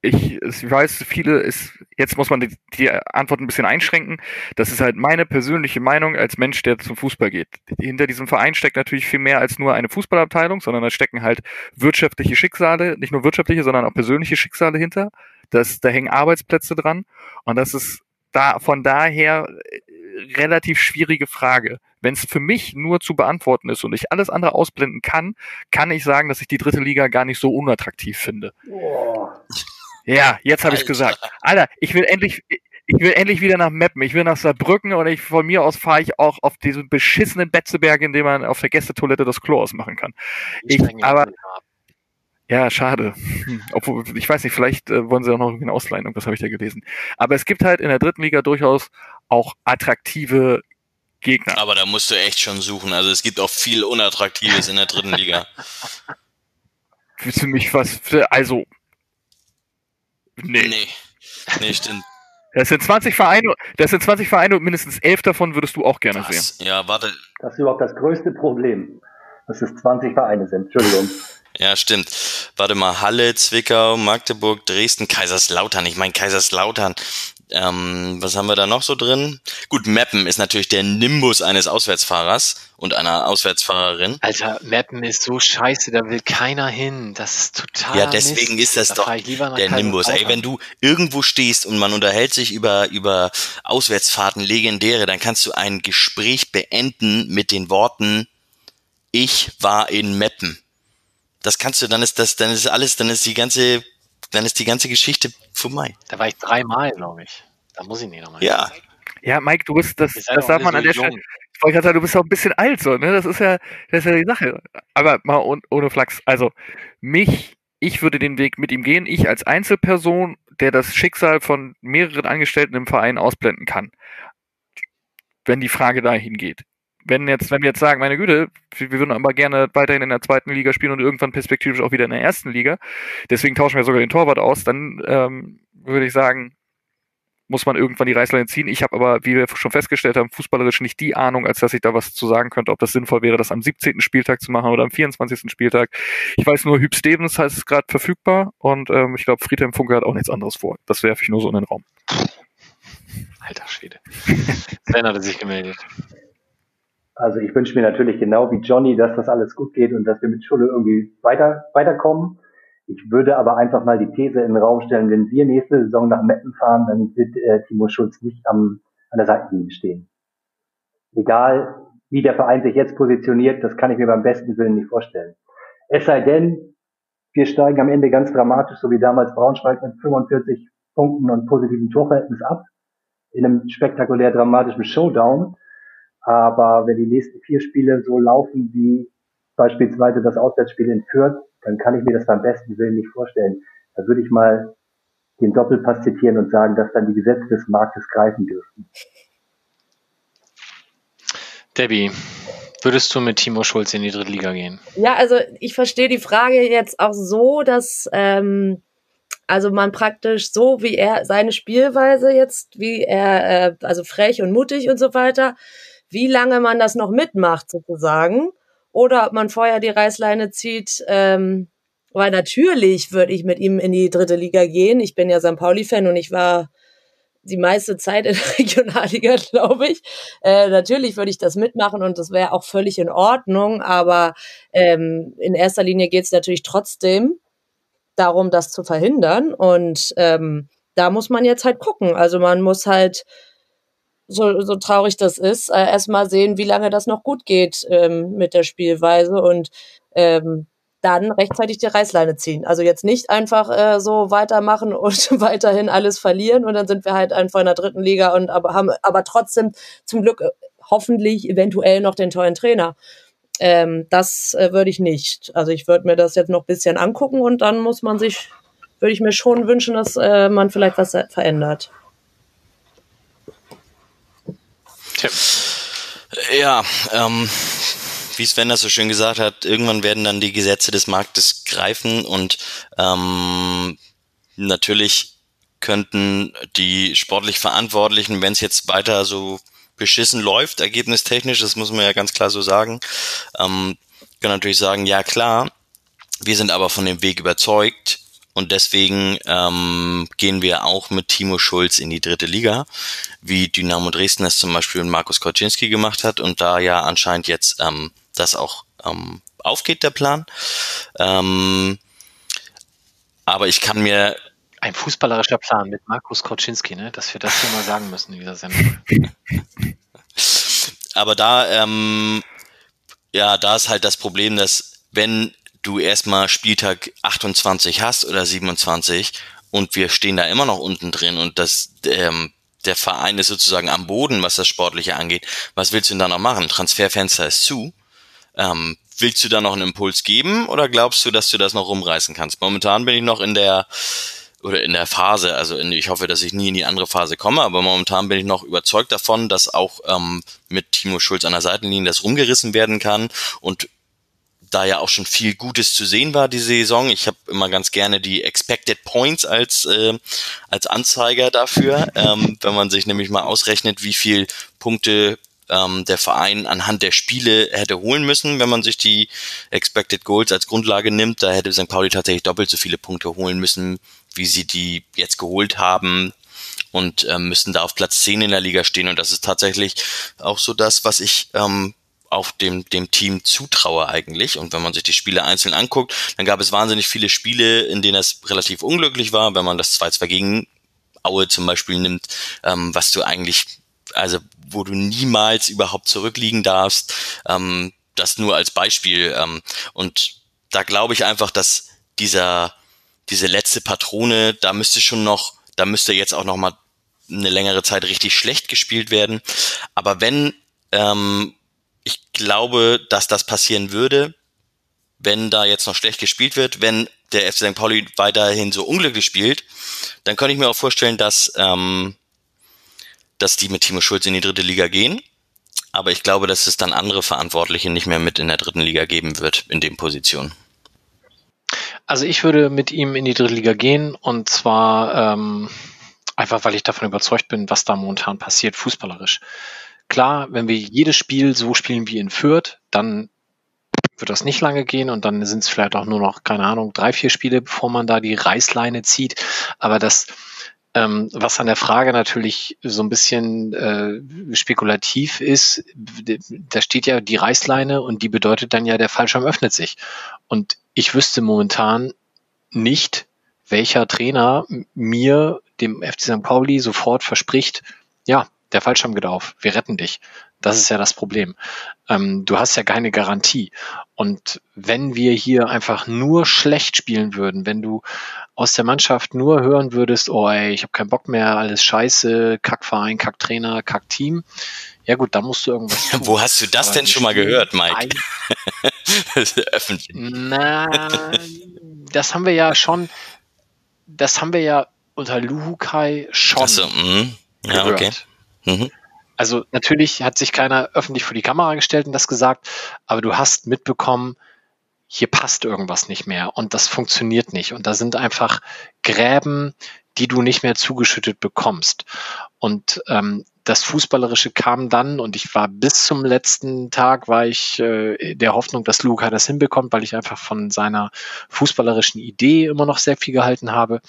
ich, ich weiß, viele ist, jetzt muss man die, die, Antwort ein bisschen einschränken. Das ist halt meine persönliche Meinung als Mensch, der zum Fußball geht. Hinter diesem Verein steckt natürlich viel mehr als nur eine Fußballabteilung, sondern da stecken halt wirtschaftliche Schicksale, nicht nur wirtschaftliche, sondern auch persönliche Schicksale hinter. Das, da hängen Arbeitsplätze dran. Und das ist da, von daher äh, relativ schwierige Frage. Wenn es für mich nur zu beantworten ist und ich alles andere ausblenden kann, kann ich sagen, dass ich die dritte Liga gar nicht so unattraktiv finde. Oh. Ja, jetzt habe ich gesagt. Alter, ich will endlich, ich will endlich wieder nach Meppen. Ich will nach Saarbrücken und ich, von mir aus fahre ich auch auf diesen beschissenen Betzeberg, in dem man auf der Gästetoilette das Klo ausmachen kann. Ich, aber, Ja, schade. Hm. Obwohl, ich weiß nicht, vielleicht äh, wollen sie auch noch irgendwie eine Ausleihen, irgendwas habe ich da gelesen. Aber es gibt halt in der dritten Liga durchaus auch attraktive Gegner. Aber da musst du echt schon suchen. Also es gibt auch viel Unattraktives in der dritten Liga. Willst du mich was also, nee. Nee. Nee, stimmt. Das sind 20 Vereine, das sind 20 Vereine und mindestens elf davon würdest du auch gerne sehen. Das, ja, warte. Das ist überhaupt das größte Problem, dass es 20 Vereine sind. Entschuldigung. Ja, stimmt. Warte mal, Halle, Zwickau, Magdeburg, Dresden, Kaiserslautern. Ich meine Kaiserslautern. Ähm, was haben wir da noch so drin? Gut, Meppen ist natürlich der Nimbus eines Auswärtsfahrers und einer Auswärtsfahrerin. Alter, Mappen ist so scheiße, da will keiner hin. Das ist total. Ja, deswegen Mist. ist das Da doch der Nimbus. Ey, wenn du irgendwo stehst und man unterhält sich über, über Auswärtsfahrten legendäre, dann kannst du ein Gespräch beenden mit den Worten, ich war in Meppen. Das kannst du, dann ist das, dann ist alles, dann ist die ganze, dann ist die ganze Geschichte vorbei. Da war ich dreimal, glaube ich. Da muss ich nicht nochmal. Ja, Ja, Mike, du bist, das, das darf man an der. Stelle, ich wollte gerade sagen, du bist auch ein bisschen alt, so, ne? Das ist ja, das ist ja die Sache. Aber mal ohne, ohne Flachs. Also, mich, ich würde den Weg mit ihm gehen. Ich als Einzelperson, der das Schicksal von mehreren Angestellten im Verein ausblenden kann. Wenn die Frage dahin geht. Wenn jetzt, wenn wir jetzt sagen, meine Güte, wir würden aber gerne weiterhin in der zweiten Liga spielen und irgendwann perspektivisch auch wieder in der ersten Liga, deswegen tauschen wir sogar den Torwart aus, dann ähm, würde ich sagen, muss man irgendwann die Reißleine ziehen. Ich habe aber, wie wir schon festgestellt haben, fußballerisch nicht die Ahnung, als dass ich da was zu sagen könnte, ob das sinnvoll wäre, das am 17. Spieltag zu machen oder am 24. Spieltag. Ich weiß nur, Hüb Stevens heißt es gerade verfügbar und ähm, ich glaube, Friedhelm Funke hat auch nichts anderes vor. Das werfe ich nur so in den Raum. Alter Schwede. Sven hatte sich gemeldet. Also ich wünsche mir natürlich genau wie Johnny, dass das alles gut geht und dass wir mit Schule irgendwie weiter, weiterkommen. Ich würde aber einfach mal die These in den Raum stellen, wenn wir nächste Saison nach Meppen fahren, dann wird äh, Timo Schulz nicht am, an der Seitenlinie stehen. Egal, wie der Verein sich jetzt positioniert, das kann ich mir beim besten Willen nicht vorstellen. Es sei denn, wir steigen am Ende ganz dramatisch, so wie damals Braunschweig mit 45 Punkten und positivem Torverhältnis ab, in einem spektakulär dramatischen Showdown. Aber wenn die nächsten vier Spiele so laufen wie beispielsweise das Auswärtsspiel in Fürth, dann kann ich mir das beim besten Willen nicht vorstellen. Da würde ich mal den Doppelpass zitieren und sagen, dass dann die Gesetze des Marktes greifen dürften. Debbie, würdest du mit Timo Schulz in die dritte Liga gehen? Ja, also ich verstehe die Frage jetzt auch so, dass ähm, also man praktisch so, wie er seine Spielweise jetzt, wie er, äh, also frech und mutig und so weiter, wie lange man das noch mitmacht sozusagen, oder ob man vorher die Reißleine zieht, ähm, weil natürlich würde ich mit ihm in die dritte Liga gehen. Ich bin ja St. Pauli-Fan und ich war die meiste Zeit in der Regionalliga, glaube ich. Äh, natürlich würde ich das mitmachen und das wäre auch völlig in Ordnung, aber ähm, in erster Linie geht es natürlich trotzdem darum, das zu verhindern. Und ähm, da muss man jetzt halt gucken. Also man muss halt, so, so traurig das ist, äh, erstmal sehen, wie lange das noch gut geht ähm, mit der Spielweise und ähm, dann rechtzeitig die Reißleine ziehen. Also jetzt nicht einfach äh, so weitermachen und weiterhin alles verlieren und dann sind wir halt einfach in der dritten Liga und aber haben aber trotzdem zum Glück äh, hoffentlich eventuell noch den tollen Trainer. Ähm, das äh, würde ich nicht. Also ich würde mir das jetzt noch ein bisschen angucken und dann muss man sich, würde ich mir schon wünschen, dass äh, man vielleicht was verändert. Tim. Ja, ähm, wie Sven das so schön gesagt hat, irgendwann werden dann die Gesetze des Marktes greifen und ähm, natürlich könnten die sportlich Verantwortlichen, wenn es jetzt weiter so beschissen läuft, ergebnistechnisch, das muss man ja ganz klar so sagen, ähm, können natürlich sagen, ja klar, wir sind aber von dem Weg überzeugt und deswegen ähm, gehen wir auch mit Timo Schulz in die dritte Liga, wie Dynamo Dresden das zum Beispiel mit Markus Koczynski gemacht hat und da ja anscheinend jetzt ähm, das auch ähm, aufgeht, der Plan. Ähm, aber ich kann mir Ein fußballerischer Plan mit Markus Koczynski, ne? dass wir das hier mal sagen müssen in dieser Sendung. aber da, ähm, ja, da ist halt das Problem, dass wenn du erstmal Spieltag 28 hast oder 27 und wir stehen da immer noch unten drin und das, ähm, der Verein ist sozusagen am Boden, was das Sportliche angeht, was willst du denn da noch machen? Transferfenster ist zu. Ähm, willst du da noch einen Impuls geben oder glaubst du, dass du das noch rumreißen kannst? Momentan bin ich noch in der oder in der Phase, also in, ich hoffe, dass ich nie in die andere Phase komme, aber momentan bin ich noch überzeugt davon, dass auch ähm, mit Timo Schulz an der Seitenlinie das rumgerissen werden kann und da ja auch schon viel Gutes zu sehen war diese Saison. Ich habe immer ganz gerne die Expected Points als äh, als Anzeiger dafür, ähm, wenn man sich nämlich mal ausrechnet, wie viel Punkte ähm, der Verein anhand der Spiele hätte holen müssen, wenn man sich die Expected Goals als Grundlage nimmt. Da hätte St. Pauli tatsächlich doppelt so viele Punkte holen müssen, wie sie die jetzt geholt haben und ähm, müssten da auf Platz 10 in der Liga stehen. Und das ist tatsächlich auch so das, was ich ähm, auf dem, dem Team zutraue eigentlich. Und wenn man sich die Spiele einzeln anguckt, dann gab es wahnsinnig viele Spiele, in denen es relativ unglücklich war, wenn man das 2-2 gegen Aue zum Beispiel nimmt, ähm, was du eigentlich also wo du niemals überhaupt zurückliegen darfst. Ähm, das nur als Beispiel. Ähm, und da glaube ich einfach, dass dieser, diese letzte Patrone, da müsste schon noch, da müsste jetzt auch noch mal eine längere Zeit richtig schlecht gespielt werden. Aber wenn, ähm, ich glaube, dass das passieren würde, wenn da jetzt noch schlecht gespielt wird, wenn der FC St. Pauli weiterhin so unglücklich spielt, dann könnte ich mir auch vorstellen, dass ähm, dass die mit Timo Schulz in die dritte Liga gehen. Aber ich glaube, dass es dann andere Verantwortliche nicht mehr mit in der dritten Liga geben wird in den Positionen. Also ich würde mit ihm in die dritte Liga gehen und zwar ähm, einfach, weil ich davon überzeugt bin, was da momentan passiert, fußballerisch. Klar, wenn wir jedes Spiel so spielen wie in Fürth, dann wird das nicht lange gehen und dann sind es vielleicht auch nur noch, keine Ahnung, drei, vier Spiele, bevor man da die Reißleine zieht. Aber das, ähm, was an der Frage natürlich so ein bisschen äh, spekulativ ist, da steht ja die Reißleine und die bedeutet dann ja, der Fallschirm öffnet sich. Und ich wüsste momentan nicht, welcher Trainer mir, dem FC St. Pauli, sofort verspricht, ja, der Fallschirm geht auf, wir retten dich. Das ist ja das Problem. Ähm, du hast ja keine Garantie. Und wenn wir hier einfach nur schlecht spielen würden, wenn du aus der Mannschaft nur hören würdest, oh ey, ich habe keinen Bock mehr, alles scheiße, Kackverein, Kacktrainer, Kackteam, ja gut, dann musst du irgendwas tun. Wo hast du das Aber denn schon mal gehört, Mike? Öffentlich. Na, das haben wir ja schon, das haben wir ja unter Luhukai schon. Ach so, mh. ja, gehört. okay. Mhm. Also natürlich hat sich keiner öffentlich vor die Kamera gestellt und das gesagt, aber du hast mitbekommen, hier passt irgendwas nicht mehr und das funktioniert nicht. Und da sind einfach Gräben, die du nicht mehr zugeschüttet bekommst. Und ähm, das Fußballerische kam dann und ich war bis zum letzten Tag, war ich äh, der Hoffnung, dass Luca das hinbekommt, weil ich einfach von seiner fußballerischen Idee immer noch sehr viel gehalten habe.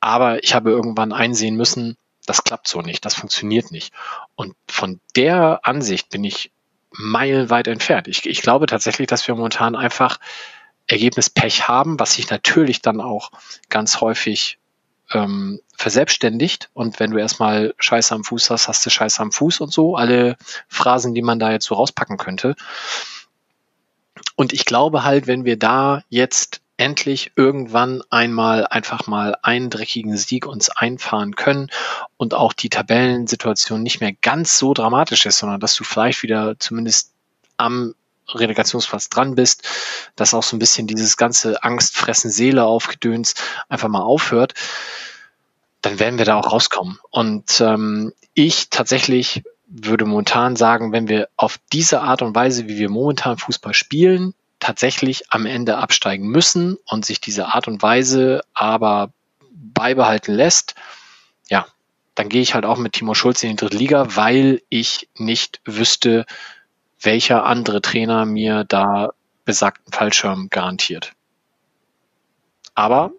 Aber ich habe irgendwann einsehen müssen, das klappt so nicht, das funktioniert nicht. Und von der Ansicht bin ich meilenweit entfernt. Ich, ich glaube tatsächlich, dass wir momentan einfach Ergebnispech haben, was sich natürlich dann auch ganz häufig ähm, verselbstständigt. Und wenn du erstmal Scheiße am Fuß hast, hast du Scheiße am Fuß und so. Alle Phrasen, die man da jetzt so rauspacken könnte. Und ich glaube halt, wenn wir da jetzt endlich irgendwann einmal einfach mal einen dreckigen Sieg uns einfahren können und auch die Tabellensituation nicht mehr ganz so dramatisch ist, sondern dass du vielleicht wieder zumindest am Relegationsplatz dran bist, dass auch so ein bisschen dieses ganze Angst, Fressen, Seele aufgedöns einfach mal aufhört, dann werden wir da auch rauskommen. Und ähm, ich tatsächlich würde momentan sagen, wenn wir auf diese Art und Weise, wie wir momentan Fußball spielen, tatsächlich am Ende absteigen müssen und sich diese Art und Weise aber beibehalten lässt, ja, dann gehe ich halt auch mit Timo Schulz in die dritte Liga, weil ich nicht wüsste, welcher andere Trainer mir da besagten Fallschirm garantiert. Aber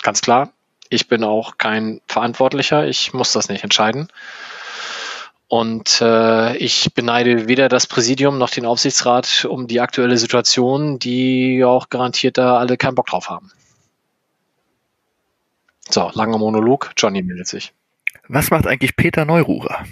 ganz klar, ich bin auch kein Verantwortlicher, ich muss das nicht entscheiden. Und äh, ich beneide weder das Präsidium noch den Aufsichtsrat um die aktuelle Situation, die auch garantiert da alle keinen Bock drauf haben. So, langer Monolog. Johnny meldet sich. Was macht eigentlich Peter Neururer?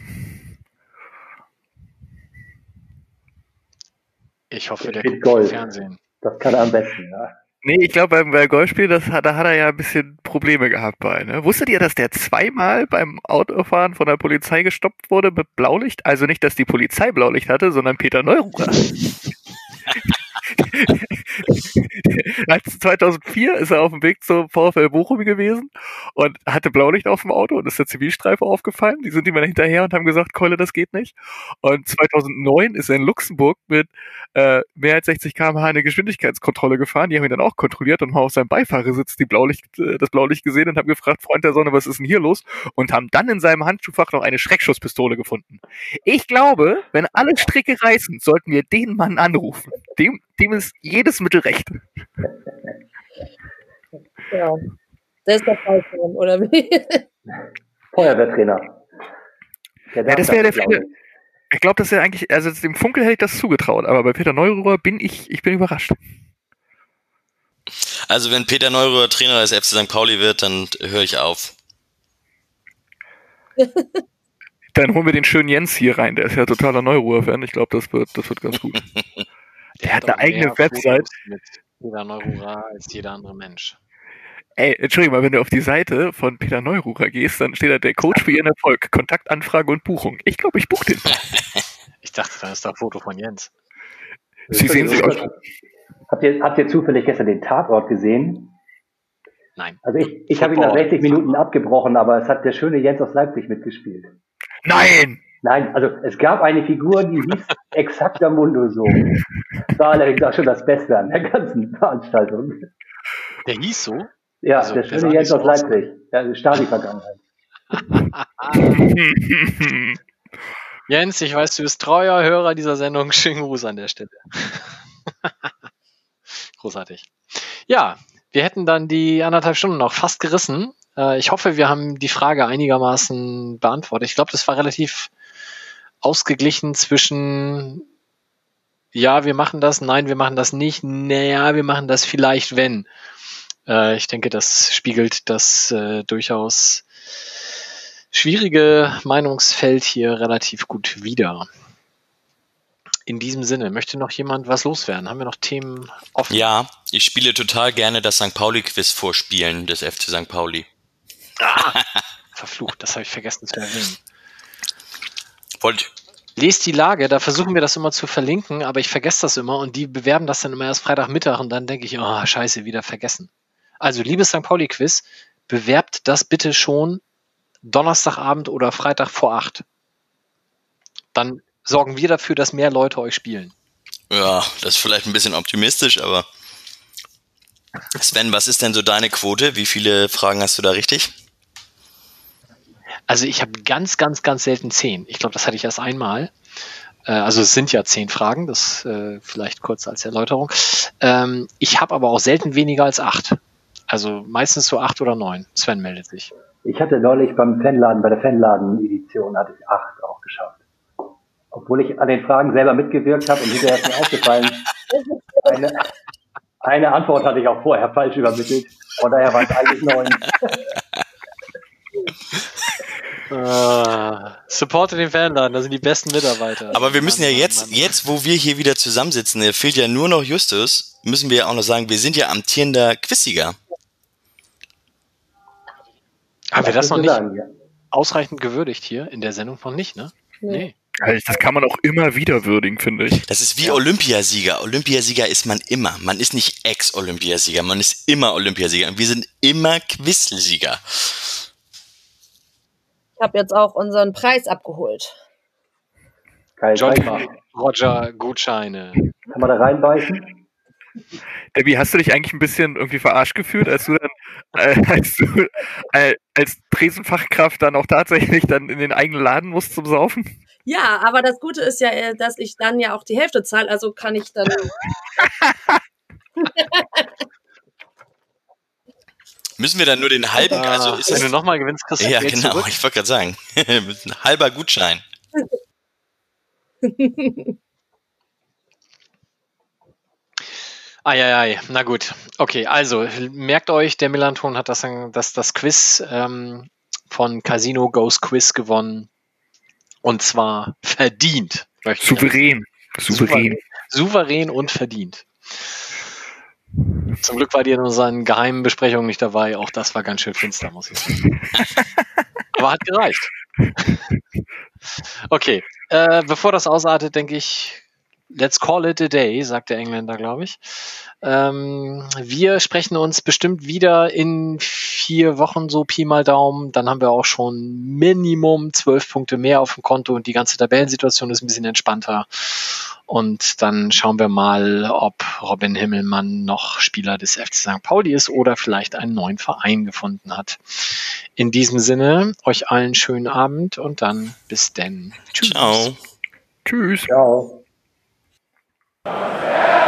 Ich hoffe, der guckt Fernsehen. Das kann er am besten, ja. Nee, ich glaube, beim, beim Golfspiel, das, da hat er ja ein bisschen Probleme gehabt bei. Ne? Wusstet ihr, dass der zweimal beim Autofahren von der Polizei gestoppt wurde mit Blaulicht? Also nicht, dass die Polizei Blaulicht hatte, sondern Peter Neururer. 2004 ist er auf dem Weg zum VfL Bochum gewesen und hatte Blaulicht auf dem Auto und ist der Zivilstreife aufgefallen. Die sind ihm dann hinterher und haben gesagt, Keule, das geht nicht. Und 2009 ist er in Luxemburg mit äh, mehr als 60 km/h eine Geschwindigkeitskontrolle gefahren. Die haben ihn dann auch kontrolliert und haben auf seinem Beifahrersitz die Blaulicht, äh, das Blaulicht gesehen und haben gefragt, Freund der Sonne, was ist denn hier los? Und haben dann in seinem Handschuhfach noch eine Schreckschusspistole gefunden. Ich glaube, wenn alle Stricke reißen, sollten wir den Mann anrufen. Dem, dem ist jedes Mittel recht. Ja. Der ist der Fallschirm, oder wie? Feuerwehrtrainer. Der Ja, das wäre der. Fehler. Ich glaube, das wäre eigentlich, also dem Funkel hätte ich das zugetraut, aber bei Peter Neururer bin ich, ich bin überrascht. Also wenn Peter Neururer Trainer des FC St. Pauli wird, dann höre ich auf. Dann holen wir den schönen Jens hier rein, der ist ja totaler Neururer-Fan. Ich glaube, das wird, das wird ganz gut. Der hat eine eigene Website. Mit Peter Neurura als jeder andere Mensch. Ey, entschuldige mal, wenn du auf die Seite von Peter Neururer gehst, dann steht da der Coach für ihren Erfolg, Kontaktanfrage und Buchung. Ich glaube, ich buche den. Ich dachte, da ist da ein Foto von Jens. Sie sehen sich euch. Habt ihr, habt ihr zufällig gestern den Tatort gesehen? Nein. Also ich, ich habe ihn nach Football. 60 Minuten abgebrochen, aber es hat der schöne Jens aus Leipzig mitgespielt. Nein! Nein, also es gab eine Figur, die hieß exakter Mundo so. Das war allerdings auch schon das Beste an der ganzen Veranstaltung. Der hieß so? Ja, Also, der schöne so aus aus. Leipzig. Ja, Stasi-Vergangenheit. Jens, ich weiß, du bist treuer Hörer dieser Sendung. Schönen Gruß an der Stelle. Großartig. Ja, wir hätten dann die anderthalb Stunden noch fast gerissen. Äh, Ich hoffe, wir haben die Frage einigermaßen beantwortet. Ich glaube, das war relativ ausgeglichen zwischen ja, wir machen das, nein, wir machen das nicht, naja, wir machen das vielleicht, wenn. Äh, Ich denke, das spiegelt das äh, durchaus schwierige Meinungsfeld hier relativ gut wider. In diesem Sinne, möchte noch jemand was loswerden? Haben wir noch Themen offen? Ja, ich spiele total gerne das St. Pauli-Quiz vorspielen des FC St. Pauli. Verflucht, das habe ich vergessen zu erwähnen. Wollt, Lest die Lage, da versuchen wir das immer zu verlinken, aber ich vergesse das immer und die bewerben das dann immer erst Freitagmittag und dann denke ich, oh, scheiße, wieder vergessen. Also, liebes St. Pauli-Quiz, bewerbt das bitte schon Donnerstagabend oder Freitag vor acht. Dann sorgen wir dafür, dass mehr Leute euch spielen. ja, das ist vielleicht ein bisschen optimistisch, aber Sven, was ist denn so deine Quote? Wie viele Fragen hast du da richtig? Also ich habe ganz, ganz, ganz selten zehn. Ich glaube, das hatte ich erst einmal. Äh, also es sind ja zehn Fragen, das äh, vielleicht kurz als Erläuterung. Ähm, ich habe aber auch selten weniger als acht. Also meistens so acht oder neun. Sven meldet sich. Ich hatte neulich beim Fanladen, bei der Fanladen-Edition hatte ich acht auch geschafft. Obwohl ich an den Fragen selber mitgewirkt habe und hinterher ist mir aufgefallen, eine, eine Antwort hatte ich auch vorher falsch übermittelt. Von daher waren es eigentlich neun. Äh, supporte den Fanladen, das sind die besten Mitarbeiter. Aber wir müssen ja jetzt, jetzt, wo wir hier wieder zusammensitzen, da fehlt ja nur noch Justus, müssen wir ja auch noch sagen, wir sind ja amtierender Quizsieger. Haben wir das noch nicht ausreichend gewürdigt hier in der Sendung noch nicht, ne? Nee. Also das kann man auch immer wieder würdigen, finde ich. Das ist wie Olympiasieger. Olympiasieger ist man immer. Man ist nicht Ex-Olympiasieger, man ist immer Olympiasieger. Und wir sind immer Quizsieger. Ich habe jetzt auch unseren Preis abgeholt. Geil, mal. Roger Gutscheine. Kann man da reinbeißen? Debbie, hast du dich eigentlich ein bisschen irgendwie verarscht gefühlt, als du dann, äh, als du äh, als Tresenfachkraft dann auch tatsächlich dann in den eigenen Laden musst zum Saufen? Ja, aber das Gute ist ja, äh, dass ich dann ja auch die Hälfte zahle, also kann ich dann. Müssen wir dann nur den halben, also Ah, ist wenn du es, nochmal gewinnst, kriegst du ja Geld genau, zurück. ich wollte gerade sagen, ein halber Gutschein. Eieiei, na gut. Okay, also merkt euch, der Millanton hat das, das, das Quiz ähm, von Casino Goes Quiz gewonnen. Und zwar verdient. Souverän. Souverän. souverän und verdient. Zum Glück war die in unseren geheimen Besprechungen nicht dabei. Auch das war ganz schön finster, muss ich sagen. Aber hat gereicht. Okay, äh, bevor das ausartet, denke ich, let's call it a day, sagt der Engländer, glaube ich. Ähm, wir sprechen uns bestimmt wieder in vier Wochen, so Pi mal Daumen. Dann haben wir auch schon Minimum zwölf Punkte mehr auf dem Konto und die ganze Tabellensituation ist ein bisschen entspannter. Und dann schauen wir mal, ob Robin Himmelmann noch Spieler des FC St. Pauli ist oder vielleicht einen neuen Verein gefunden hat. In diesem Sinne, euch allen schönen Abend und dann bis denn. Tschüss. Ciao. Tschüss. Ciao. Fé!